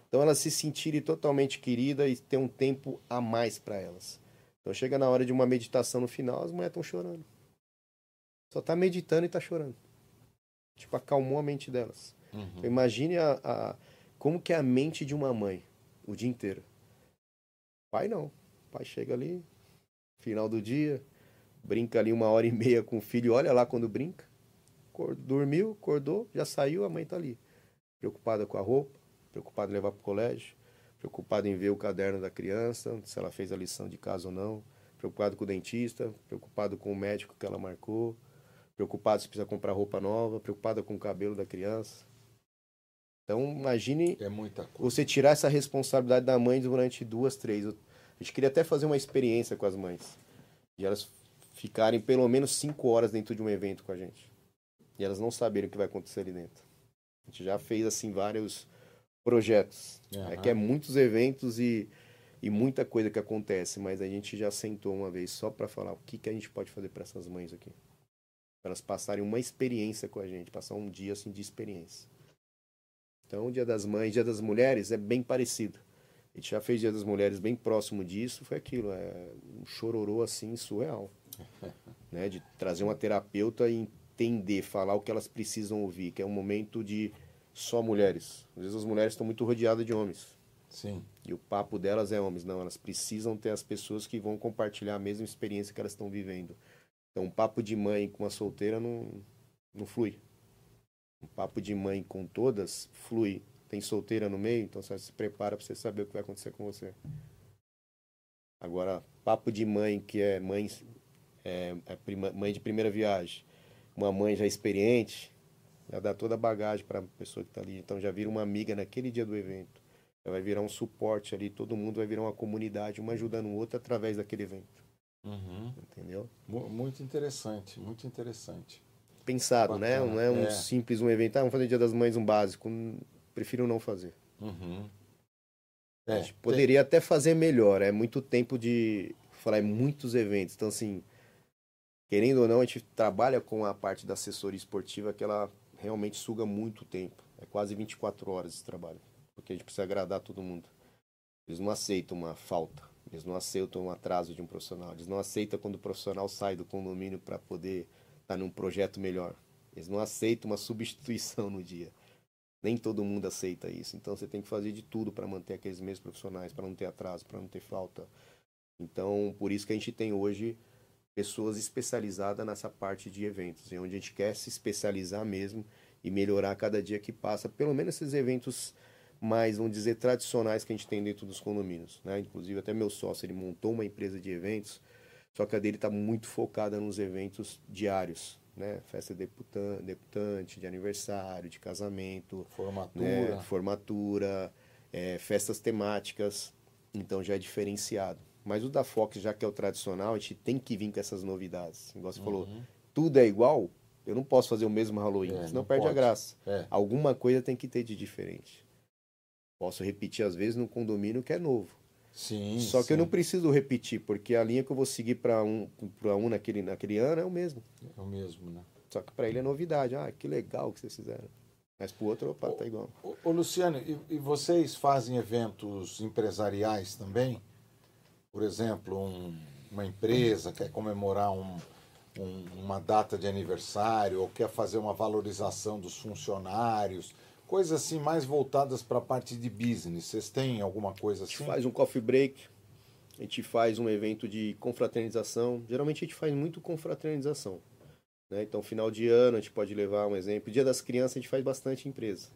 Então elas se sentirem totalmente queridas e ter um tempo a mais para elas. Então chega na hora de uma meditação no final, as mulheres estão chorando. Só tá meditando e tá chorando. Tipo, acalmou a mente delas. Uhum. Então, imagine a, a, como que é a mente de uma mãe o dia inteiro. Pai não. Pai chega ali, final do dia, brinca ali uma hora e meia com o filho, olha lá quando brinca. Dormiu, acordou, já saiu, a mãe tá ali. Preocupada com a roupa, preocupada em levar pro colégio, preocupada em ver o caderno da criança, se ela fez a lição de casa ou não, preocupado com o dentista, preocupado com o médico que ela marcou, preocupado se precisa comprar roupa nova, preocupada com o cabelo da criança. Então, imagine é você tirar essa responsabilidade da mãe durante duas, três. A gente queria até fazer uma experiência com as mães. E elas ficarem pelo menos cinco horas dentro de um evento com a gente. E elas não saberem o que vai acontecer ali dentro. A gente já fez, assim, vários projetos. Uhum. É que é muitos eventos e, e muita coisa que acontece, mas a gente já sentou uma vez só para falar o que, que a gente pode fazer para essas mães aqui. Elas passarem uma experiência com a gente, passar um dia assim de experiência. Então, o Dia das Mães, Dia das Mulheres é bem parecido. A gente já fez Dia das Mulheres bem próximo disso, foi aquilo, é um chororô assim surreal. né? De trazer uma terapeuta e entender, falar o que elas precisam ouvir, que é um momento de só mulheres. Às vezes as mulheres estão muito rodeadas de homens. Sim. E o papo delas é homens. Não, elas precisam ter as pessoas que vão compartilhar a mesma experiência que elas estão vivendo. Então, um papo de mãe com uma solteira não, não flui. Um papo de mãe com todas flui tem solteira no meio, então você se prepara para você saber o que vai acontecer com você. Agora, papo de mãe que é mãe, é, é prima, mãe de primeira viagem, uma mãe já experiente, já dá toda a bagagem para a pessoa que está ali. Então já vira uma amiga naquele dia do evento. Já vai virar um suporte ali, todo mundo vai virar uma comunidade, uma ajudando o outro através daquele evento. Uhum. Entendeu? Muito interessante, muito interessante. Pensado, né? Bacana. né? Não é um é. simples um evento, ah, vamos fazer Dia das Mães um básico prefiro não fazer. Uhum. É, poderia tem... até fazer melhor. É muito tempo de falar em muitos eventos. Então, assim, querendo ou não, a gente trabalha com a parte da assessoria esportiva que ela realmente suga muito tempo. É quase 24 horas esse trabalho. Porque a gente precisa agradar todo mundo. Eles não aceitam uma falta. Eles não aceitam um atraso de um profissional. Eles não aceitam quando o profissional sai do condomínio para poder estar tá num projeto melhor. Eles não aceitam uma substituição no dia. Nem todo mundo aceita isso. Então você tem que fazer de tudo para manter aqueles mesmos profissionais, para não ter atraso, para não ter falta. Então, por isso que a gente tem hoje pessoas especializadas nessa parte de eventos, em onde a gente quer se especializar mesmo e melhorar cada dia que passa, pelo menos esses eventos mais, vamos dizer, tradicionais que a gente tem dentro dos condomínios. Né? Inclusive, até meu sócio, ele montou uma empresa de eventos, só que a dele está muito focada nos eventos diários, né? Festa de deputante, de aniversário, de casamento, formatura, né? formatura é, festas temáticas, então já é diferenciado. Mas o da Fox, já que é o tradicional, a gente tem que vir com essas novidades. Igual você uhum. falou, tudo é igual, eu não posso fazer o mesmo Halloween, é, senão perde pode. a graça. É. Alguma coisa tem que ter de diferente. Posso repetir às vezes no condomínio que é novo. Sim. Só sim. que eu não preciso repetir, porque a linha que eu vou seguir para um, para um naquele, naquele ano é o mesmo. É o mesmo, né? Só que para ele é novidade. Ah, que legal que vocês fizeram. Mas para o outro, opa, tá igual. Ô, ô Luciano, e, e, vocês fazem eventos empresariais também? Por exemplo, um, uma empresa quer comemorar um, um, uma data de aniversário ou quer fazer uma valorização dos funcionários, coisas assim mais voltadas para a parte de business. Vocês têm alguma coisa assim? A gente assim? faz um coffee break, a gente faz um evento de confraternização. Geralmente a gente faz muito confraternização. Né? Então, final de ano, a gente pode levar um exemplo. Dia das crianças, a gente faz bastante empresa.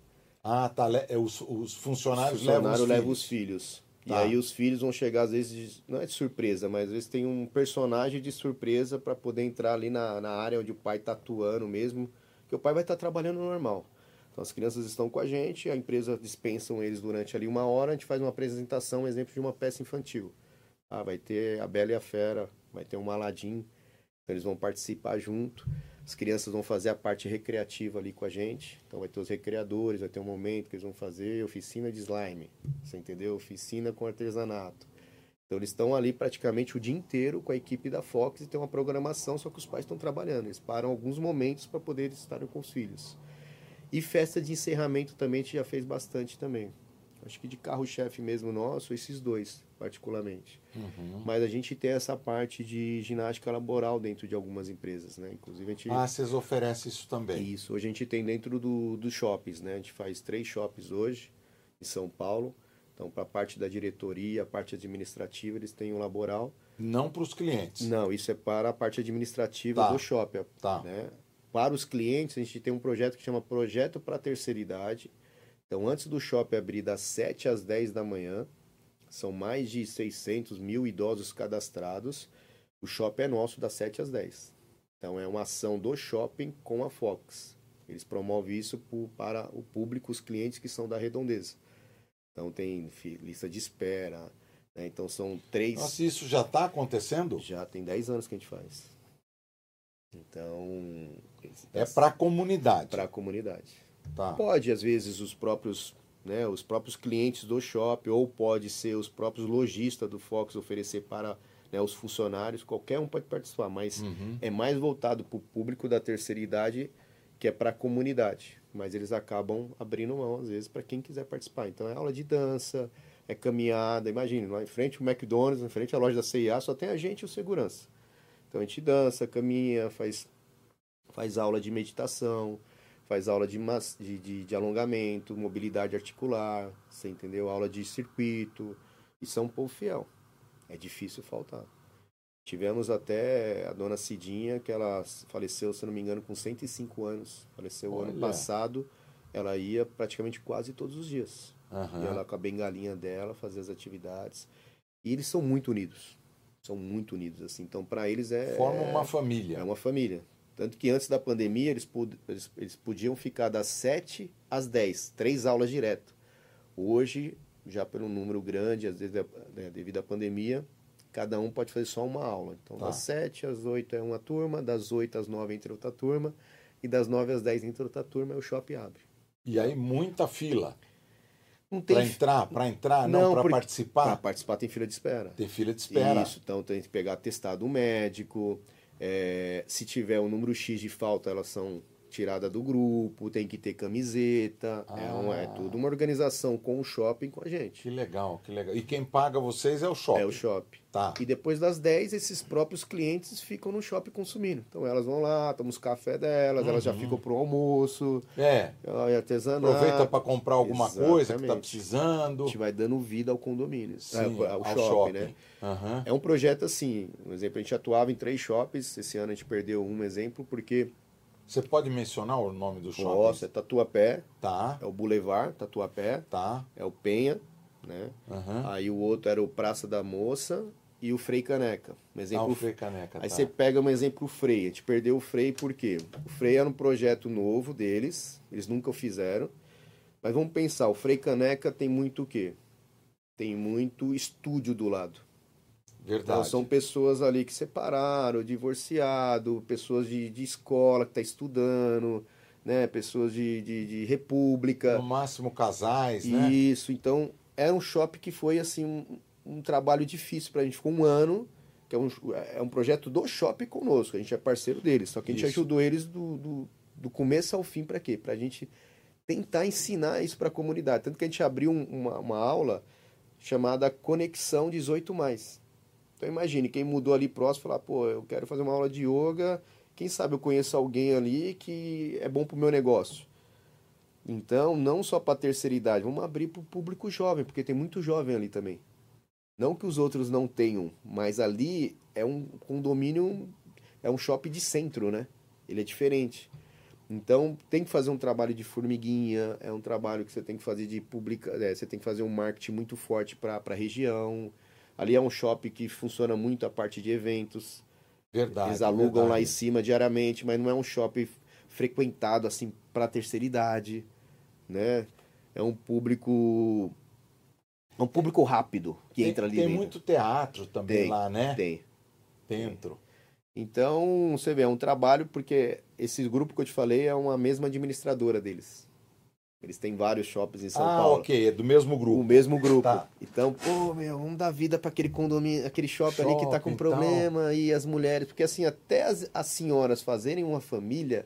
Ah, tá. É, os, os funcionários o funcionário levam os leva os filhos. Tá. E aí os filhos vão chegar, às vezes, de, não é de surpresa, mas às vezes tem um personagem de surpresa para poder entrar ali na, na área onde o pai está atuando mesmo, que o pai vai estar tá trabalhando normal. Então as crianças estão com a gente, a empresa dispensam eles durante ali uma hora, a gente faz uma apresentação, um exemplo de uma peça infantil. Ah, vai ter a Bela e a Fera, vai ter um Aladim, eles vão participar junto. As crianças vão fazer a parte recreativa ali com a gente. Então vai ter os recreadores, vai ter um momento que eles vão fazer oficina de slime. Você entendeu? Oficina com artesanato. Então eles estão ali praticamente o dia inteiro com a equipe da Fox e tem uma programação, só que os pais estão trabalhando. Eles param alguns momentos para poder estar com os filhos. E festa de encerramento também a gente já fez bastante também. Acho que de carro-chefe mesmo nosso, esses dois, particularmente. Uhum. Mas a gente tem essa parte de ginástica laboral dentro de algumas empresas, né? Inclusive a gente... Ah, vocês oferecem isso também? Isso, hoje a gente tem dentro dos do shoppings, né? A gente faz três shoppings hoje, em São Paulo. Então, para a parte da diretoria, a parte administrativa, eles têm um laboral. Não para os clientes? Não, isso é para a parte administrativa tá. do shopping. Tá. Né? Para os clientes, a gente tem um projeto que chama Projeto para a Terceira Idade, então, antes do shopping abrir das 7 às 10 da manhã, são mais de 600 mil idosos cadastrados. O shopping é nosso das 7 às 10. Então, é uma ação do shopping com a Fox. Eles promovem isso para o público, os clientes que são da redondeza. Então, tem lista de espera. Né? Então, são três. Nossa, isso já está acontecendo? Já tem 10 anos que a gente faz. Então. É para a comunidade. Para a comunidade. Tá. Pode, às vezes, os próprios, né, os próprios clientes do shopping, ou pode ser os próprios lojistas do Fox oferecer para né, os funcionários, qualquer um pode participar, mas uhum. é mais voltado para o público da terceira idade, que é para a comunidade. Mas eles acabam abrindo mão, às vezes, para quem quiser participar. Então é aula de dança, é caminhada, imagine, lá em frente o McDonald's, em frente à loja da CIA, só tem a gente e o segurança. Então a gente dança, caminha, faz, faz aula de meditação, faz aula de, de, de, de, alongamento, mobilidade articular, você entendeu? Aula de circuito. E são um povo fiel. É difícil faltar. Tivemos até a dona Cidinha, que ela faleceu, se não me engano, com 105 anos. Faleceu Olha. ano passado. Ela ia praticamente quase todos os dias. Uhum. Ia lá com a bengalinha dela, fazer as atividades. E eles são muito unidos. São muito unidos, assim. Então, para eles é. Forma uma família. É uma família. Tanto que antes da pandemia eles, eles, eles podiam ficar das 7 às 10, três aulas direto. Hoje, já pelo número grande, às vezes né, devido à pandemia, cada um pode fazer só uma aula. Então, tá. das 7 às 8 é uma turma, das 8 às 9 entra outra turma, e das 9 às 10 entra outra turma e o shopping abre. E aí, muita fila. Não tem para entrar, para entrar, não, não para participar. Para participar tem fila de espera. Tem fila de espera. Isso, então tem que pegar testado médico, é, se tiver um número X de falta, elas são tirada do grupo, tem que ter camiseta. É, um, é Ah. tudo uma organização com o shopping com a gente. Que legal, que legal. E quem paga vocês é o shopping. É o shopping. Tá. E depois das 10, esses próprios clientes ficam no shopping consumindo. Então elas vão lá, tomam os café delas, elas já Uhum. ficam pro almoço, É. é artesanato. Aproveita para comprar alguma coisa que Exatamente. precisando. A gente vai dando vida ao condomínio, Sim, é, ao, ao shopping, shopping. né? Aham. É um projeto assim, um exemplo, a gente atuava em três shoppings, esse ano a gente perdeu um exemplo, porque Você pode mencionar o nome do shopping? nossa, é Tatuapé, Tá, é o Boulevard Tatuapé, tá. é o Penha, né? Aham. Aí o outro era o Praça da Moça e o Frei Caneca. Um Ah, exemplo o Frei Caneca. Aí tá. você pega um exemplo o Frei. A gente perdeu o Frei por quê? O Frei era um projeto novo deles, eles nunca o fizeram. Mas vamos pensar, o Frei Caneca tem muito o quê? Tem muito estúdio do lado. Então Verdade. são pessoas ali que separaram, divorciado, pessoas de, de escola que está estudando, né? Pessoas de, de, de república. No máximo casais, né? Isso, então era um shopping que foi assim um, um trabalho difícil pra gente. Ficou um ano, que é um, é um projeto do shopping conosco, a gente é parceiro deles, só que a gente Isso. ajudou eles do, do, do começo ao fim para quê? Pra gente tentar ensinar isso para a comunidade. Tanto que a gente abriu um- uma, uma aula chamada Conexão 18 Mais. Então imagine, quem mudou ali próximo falar, pô, eu quero fazer uma aula de yoga, quem sabe eu conheço alguém ali que é bom pro meu negócio. Então, não só para terceira idade, vamos abrir para o público jovem, porque tem muito jovem ali também. Não que os outros não tenham, mas ali é um condomínio, é um shopping de centro, né? Ele é diferente. Então, tem que fazer um trabalho de formiguinha, é um trabalho que você tem que fazer de publica, é, você tem que fazer um marketing muito forte para a região. Ali é um shopping que funciona muito a parte de eventos. Verdade. Eles alugam lá em verdade. cima diariamente, mas não é um shopping frequentado assim para terceira idade, né? É um público é um público rápido que Tem, entra ali tem dentro. muito teatro também Tem, lá, né? Tem. Dentro. Então, você vê, é um trabalho porque esse grupo que eu te falei é uma mesma administradora deles. Eles têm vários shoppings em São ah, Paulo. ok. É do mesmo O grupo. mesmo grupo. Tá. Então, pô, meu, vamos dar vida para aquele condomínio, aquele shopping, ali que tá com Shopping, problema e as mulheres, porque assim, até as, as senhoras fazerem uma família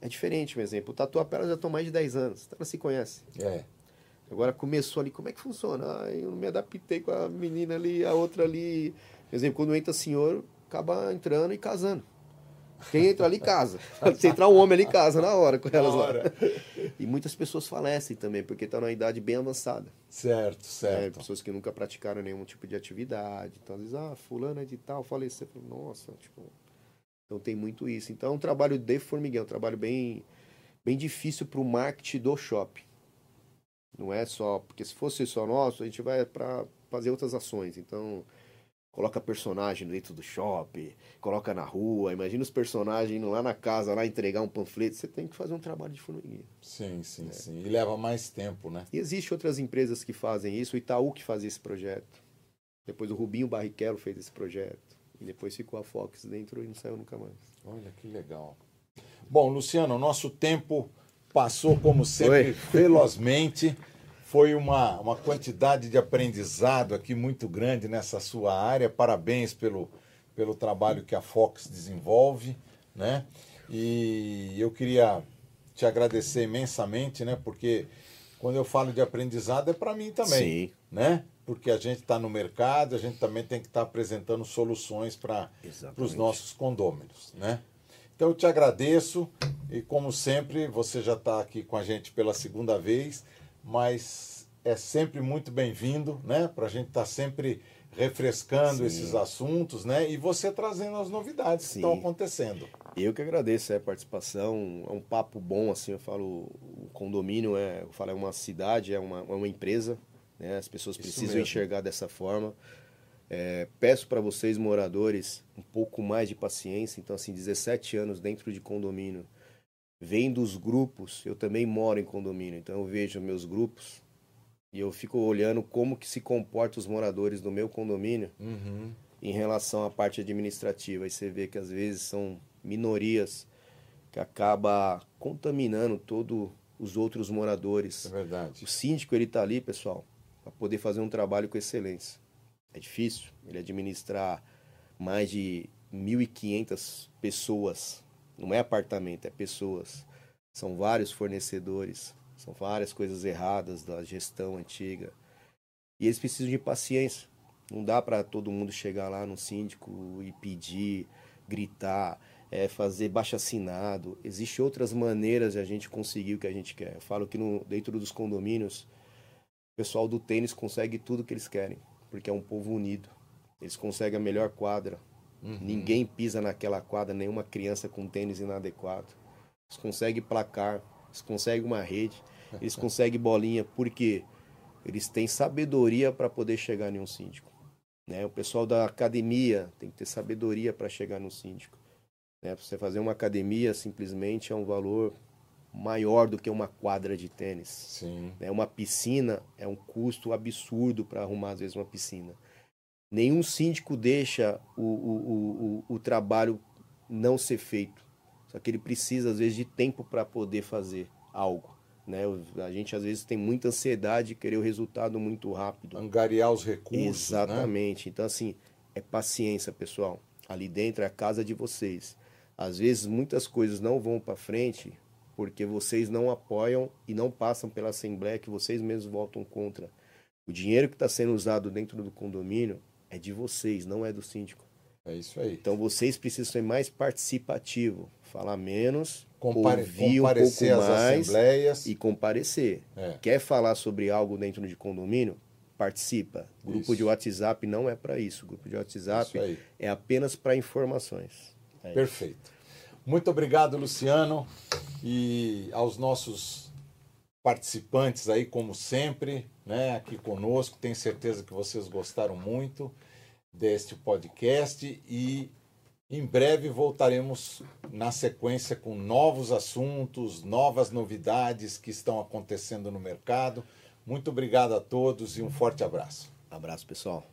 é diferente, por exemplo. O Tatuapé elas já estão mais de 10 anos, então elas se conhecem. É. Agora começou ali, como é que funciona? Ah, eu não me adaptei com a menina ali, a outra ali. Por exemplo, quando entra senhor, acaba entrando e casando. Quem entra ali casa. Se entrar um homem ali, casa na hora com elas lá. hora. E muitas pessoas falecem também, porque estão na idade bem avançada. Certo, É, certo. pessoas que nunca praticaram nenhum tipo de atividade. Então, às vezes, ah, fulano é de tal, faleceu. Nossa, tipo... Então tem muito isso. Então é um trabalho de formiguinha, é um trabalho bem, bem difícil para o marketing do shopping. Não é só... Porque se fosse só nosso, a gente vai para fazer outras ações. Então, coloca personagem dentro do shopping, coloca na rua. Imagina os personagens indo lá na casa, lá entregar um panfleto. Você tem que fazer um trabalho de formiguinha. Sim, sim, É. sim. E leva mais tempo, né? E existem outras empresas que fazem isso. O Itaú que fazia esse projeto. Depois o Rubinho Barrichello fez esse projeto. E depois ficou a Fox dentro e não saiu nunca mais. Olha que legal. Bom, Luciano, nosso tempo passou, como sempre, Oi. velozmente. Foi uma, uma quantidade de aprendizado aqui muito grande nessa sua área. Parabéns pelo, pelo trabalho que a Fox desenvolve, né? E eu queria te agradecer imensamente, né? Porque quando eu falo de aprendizado é para mim também, Sim. né? Porque a gente está no mercado, a gente também tem que estar apresentando soluções para os nossos condôminos, né? Então eu te agradeço e como sempre você já está aqui com a gente pela segunda vez, mas é sempre muito bem-vindo, né? Para a gente estar sempre refrescando Sim. esses assuntos, né? E você trazendo as novidades que Sim. estão acontecendo. Eu que agradeço a participação. É um papo bom, assim, eu falo, o condomínio é, eu falo, é uma cidade, é uma, é uma empresa, né? As pessoas Isso precisam mesmo. enxergar dessa forma. É, peço para vocês, moradores, um pouco mais de paciência. Então, assim, 17 anos dentro de condomínio. Vem dos grupos, eu também moro em condomínio, então eu vejo meus grupos e eu fico olhando como que se comportam os moradores do meu condomínio Uhum. em relação à parte administrativa. E você vê que às vezes são minorias que acaba contaminando todos os outros É moradores. verdade. O síndico ele tá ali, pessoal, para poder fazer um trabalho com excelência. É difícil ele administrar mais de 1.500 pessoas Não é apartamento, é pessoas. São vários fornecedores, são várias coisas erradas da gestão antiga. E eles precisam de paciência. Não dá para todo mundo chegar lá no síndico e pedir, gritar, é, fazer baixo assinado. Existem outras maneiras de a gente conseguir o que a gente quer. Eu falo que no, dentro dos condomínios, o pessoal do tênis consegue tudo que eles querem, porque é um povo unido. Eles conseguem a melhor quadra. Uhum. Ninguém pisa naquela quadra, nenhuma criança com tênis inadequado. Eles conseguem placar, eles conseguem uma rede, eles conseguem bolinha, porque eles têm sabedoria para poder chegar em um síndico. Né? O pessoal da academia tem que ter sabedoria para chegar no síndico. Né? Você fazer uma academia simplesmente é um valor maior do que uma quadra de tênis. Sim. Né? Uma piscina é um custo absurdo para arrumar, às vezes, uma piscina. Nenhum síndico deixa o, o, o, o trabalho não ser feito. Só que ele precisa, às vezes, de tempo para poder fazer algo. Né? A gente, às vezes, tem muita ansiedade de querer o resultado muito rápido. Angariar os recursos. Né? Exatamente. Né? Então, assim, é paciência, pessoal. Ali dentro é a casa de vocês. Às vezes, muitas coisas não vão para frente porque vocês não apoiam e não passam pela Assembleia que vocês mesmos votam contra. O dinheiro que está sendo usado dentro do condomínio é de vocês, não é do síndico. É isso aí. Então vocês precisam ser mais participativo, falar menos, Compare ouvir um pouco mais assembleias. e comparecer. É. Quer falar sobre algo dentro de condomínio? Participa. Grupo isso. de WhatsApp não é para isso. Grupo de WhatsApp é apenas para informações. É Perfeito. Isso. Muito obrigado, Luciano, e aos nossos participantes aí, como sempre, né, aqui conosco. Tenho certeza que vocês gostaram muito deste podcast e em breve voltaremos na sequência com novos assuntos, novas novidades que estão acontecendo no mercado. Muito obrigado a todos e um forte abraço. Abraço, pessoal.